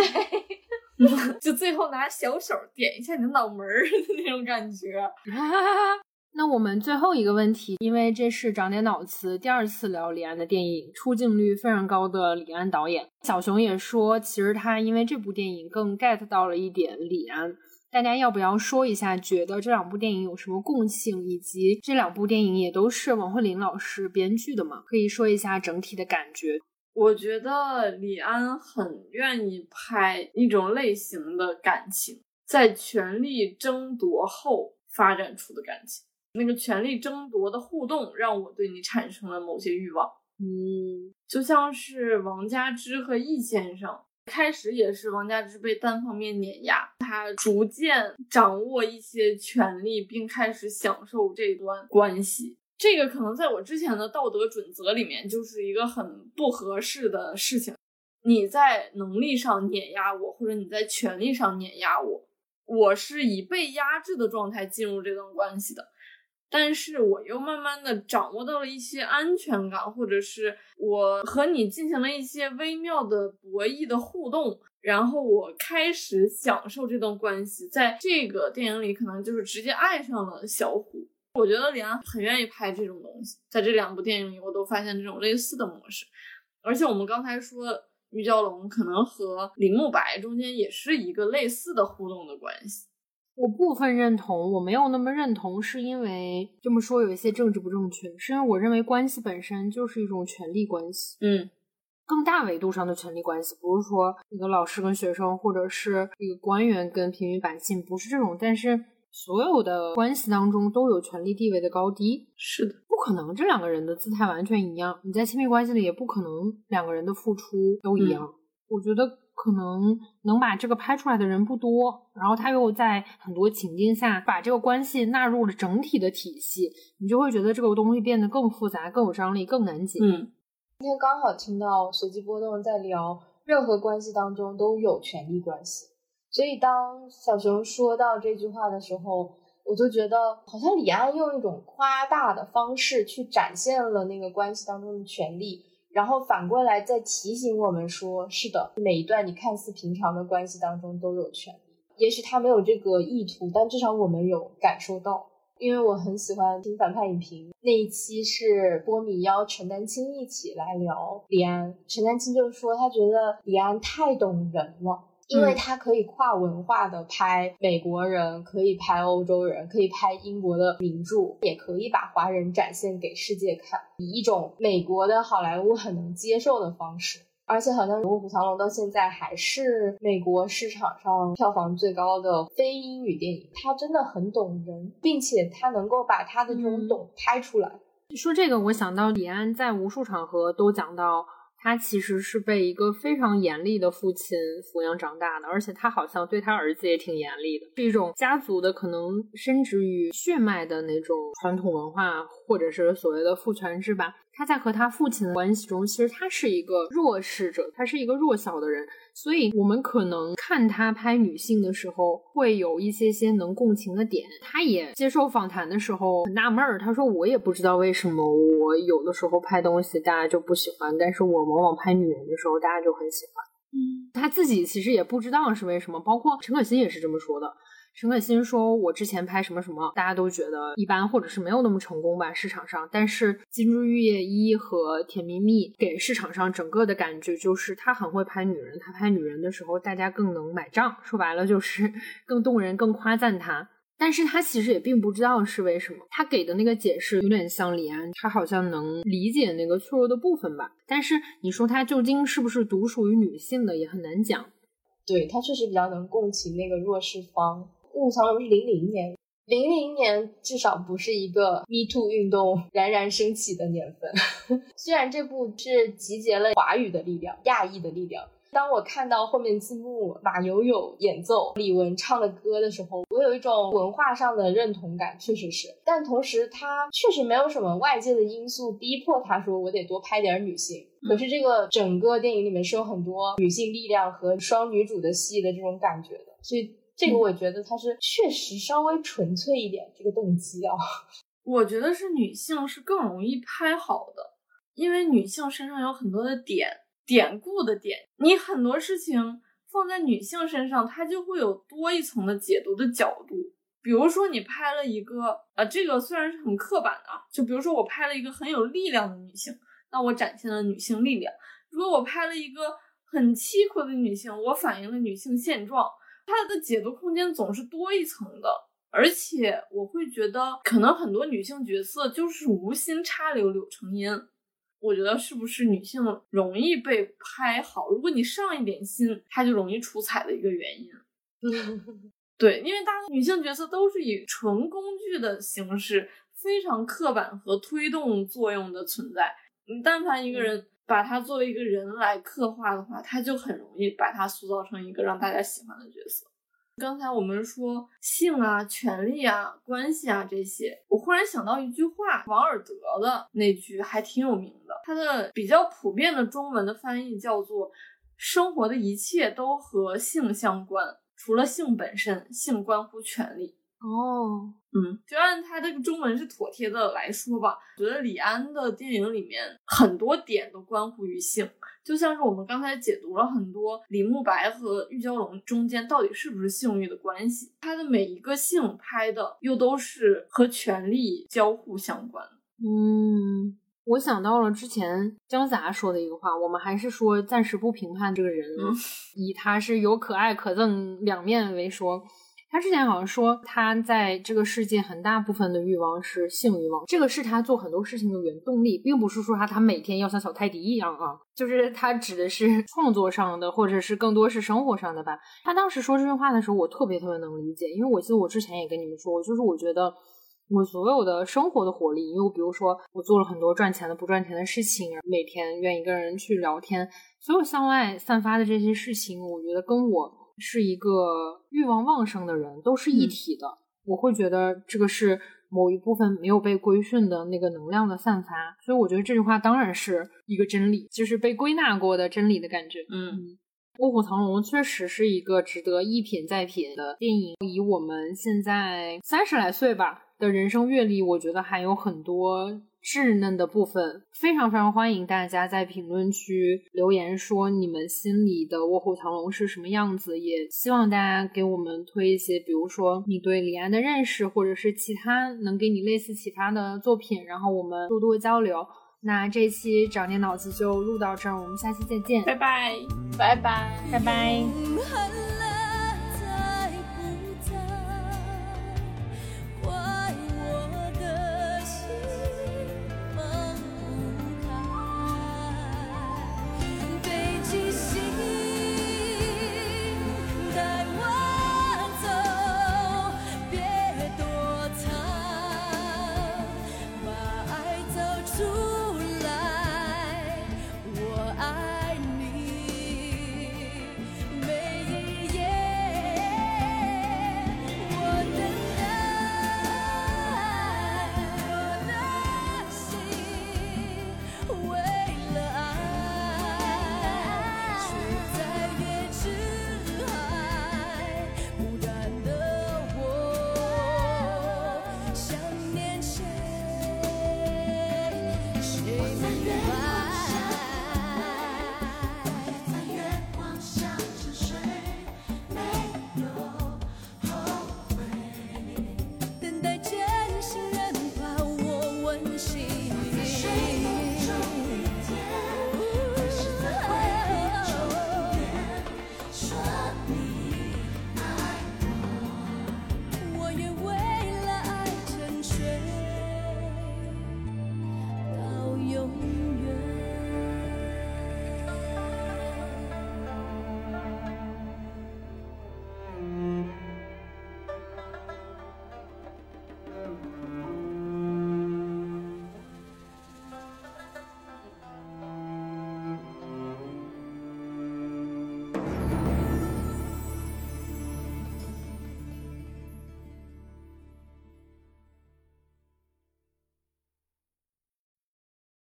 Speaker 3: 对，
Speaker 1: 就最后拿小手点一下你的脑门儿那种感觉。
Speaker 2: 那我们最后一个问题，因为这是长点脑子第二次聊李安的电影，出镜率非常高的李安导演，小熊也说，其实他因为这部电影更 get 到了一点李安。大家要不要说一下，觉得这两部电影有什么共性，以及这两部电影也都是王慧玲老师编剧的嘛？可以说一下整体的感觉。
Speaker 1: 我觉得李安很愿意拍一种类型的感情，在权力争夺后发展出的感情。那个权力争夺的互动让我对你产生了某些欲望，
Speaker 2: 嗯，
Speaker 1: 就像是王佳芝和易先生，开始也是王佳芝被单方面碾压，他逐渐掌握一些权力，并开始享受这段关系。这个可能在我之前的道德准则里面就是一个很不合适的事情。你在能力上碾压我，或者你在权力上碾压我，我是以被压制的状态进入这段关系的。但是我又慢慢的掌握到了一些安全感，或者是我和你进行了一些微妙的博弈的互动，然后我开始享受这段关系。在这个电影里，可能就是直接爱上了小虎。我觉得李安很愿意拍这种东西，在这两部电影里，我都发现这种类似的模式。而且我们刚才说玉娇龙可能和李慕白中间也是一个类似的互动的关系。
Speaker 2: 我部分认同，我没有那么认同，是因为这么说有一些政治不正确，是因为我认为关系本身就是一种权力关系。
Speaker 1: 嗯，
Speaker 2: 更大维度上的权力关系，不是说一个老师跟学生，或者是一个官员跟平民百姓，不是这种。但是所有的关系当中都有权力地位的高低，
Speaker 1: 是的，
Speaker 2: 不可能这两个人的姿态完全一样。你在亲密关系里也不可能两个人的付出都一样。我觉得可能能把这个拍出来的人不多，然后他又在很多情境下把这个关系纳入了整体的体系，你就会觉得这个东西变得更复杂、更有张力、更难解。
Speaker 1: 嗯。
Speaker 3: 今天刚好听到随机波动在聊，任何关系当中都有权力关系，所以当小熊说到这句话的时候，我就觉得好像李安用一种夸大的方式去展现了那个关系当中的权利，然后反过来再提醒我们说，是的，每一段你看似平常的关系当中都有权利。也许他没有这个意图，但至少我们有感受到。因为我很喜欢听反派影评，那一期是波米邀陈丹青一起来聊李安，陈丹青就说他觉得李安太懂人了，因为他可以跨文化的拍美国人，可以拍欧洲人，可以拍英国的名著，也可以把华人展现给世界看，以一种美国的好莱坞很能接受的方式。而且好像《卧虎藏龙》到现在还是美国市场上票房最高的非英语电影。他真的很懂人，并且他能够把他的这种懂拍出来。
Speaker 2: 说这个，我想到李安在无数场合都讲到。他其实是被一个非常严厉的父亲抚养长大的，而且他好像对他儿子也挺严厉的，是一种家族的可能深植于血脉的那种传统文化，或者是所谓的父权制吧。他在和他父亲的关系中，其实他是一个弱势者，他是一个弱小的人。所以，我们可能看他拍女性的时候，会有一些些能共情的点。他也接受访谈的时候很纳闷儿，他说：“我也不知道为什么我有的时候拍东西大家就不喜欢，但是我往往拍女人的时候大家就很喜欢。”嗯，他自己其实也不知道是为什么。包括陈可辛也是这么说的。陈可辛说：“我之前拍什么什么，大家都觉得一般，或者是没有那么成功吧，市场上。但是《金枝玉叶一》和《甜蜜蜜》给市场上整个的感觉就是他很会拍女人，他拍女人的时候大家更能买账。说白了就是 更动人，更夸赞他。但是他其实也并不知道是为什么。他给的那个解释有点像李安，他好像能理解那个脆弱的部分吧。但是你说他究竟是不是独属于女性的，也很难讲。
Speaker 3: 对他确实比较能共情那个弱势方。《卧虎藏龙》是零零年，零零年至少不是一个 Me Too 运动 冉冉升起的年份。虽然这部是集结了华语的力量、亚裔的力量，当我看到后面字幕马友友演奏李玟唱的歌的时候，我有一种文化上的认同感，确实是。但同时，他确实没有什么外界的因素逼迫他说我得多拍点女性。可是这个整个电影里面是有很多女性力量和双女主的戏的这种感觉的，所以。这个我觉得它是确实稍微纯粹一点，这个动机啊，
Speaker 1: 我觉得是女性是更容易拍好的，因为女性身上有很多的点典故的点，你很多事情放在女性身上，它就会有多一层的解读的角度。比如说你拍了一个，呃，这个虽然是很刻板的啊，就比如说我拍了一个很有力量的女性，那我展现了女性力量；如果我拍了一个很凄苦的女性，我反映了女性现状。它的解读空间总是多一层的，而且我会觉得，可能很多女性角色就是无心插柳柳成荫。我觉得是不是女性容易被拍好？如果你上一点心，她就容易出彩的一个原因。对，因为大多女性角色都是以纯工具的形式，非常刻板和推动作用的存在。你但凡一个人。把他作为一个人来刻画的话，他就很容易把他塑造成一个让大家喜欢的角色。刚才我们说性啊、权利啊、关系啊这些，我忽然想到一句话，王尔德的那句还挺有名的，他的比较普遍的中文的翻译叫做“生活的一切都和性相关，除了性本身，性关乎权利”。
Speaker 2: 哦，
Speaker 1: 嗯，就按他这个中文是妥帖的来说吧，觉得李安的电影里面很多点都关乎于性，就像是我们刚才解读了很多李慕白和玉娇龙中间到底是不是性欲的关系，他的每一个性拍的又都是和权力交互相关。
Speaker 2: 嗯，我想到了之前姜子牙说的一个话，我们还是说暂时不评判这个人，以他是有可爱可憎两面为说。他之前好像说，他在这个世界很大部分的欲望是性欲望，这个是他做很多事情的原动力，并不是说他他每天要像小泰迪一样啊，就是他指的是创作上的，或者是更多是生活上的吧。他当时说这句话的时候，我特别特别能理解，因为我记得我之前也跟你们说过，就是我觉得我所有的生活的活力，因为我比如说我做了很多赚钱的、不赚钱的事情，每天愿意跟人去聊天，所有向外散发的这些事情，我觉得跟我。是一个欲望旺盛的人，都是一体的。我会觉得这个是某一部分没有被规训的那个能量的散发，所以我觉得这句话当然是一个真理，就是被归纳过的真理的感觉。
Speaker 1: 嗯，《
Speaker 2: 卧虎藏龙》确实是一个值得一品再品的电影。以我们现在三十来岁吧的人生阅历，我觉得还有很多。稚嫩的部分，非常非常欢迎大家在评论区留言说你们心里的卧虎藏龙是什么样子，也希望大家给我们推一些，比如说你对李安的认识，或者是其他能给你类似启发的作品，然后我们多多交流。那这期长点脑子就录到这儿，我们下期再见，
Speaker 1: 拜拜，
Speaker 3: 拜拜，
Speaker 2: 拜拜。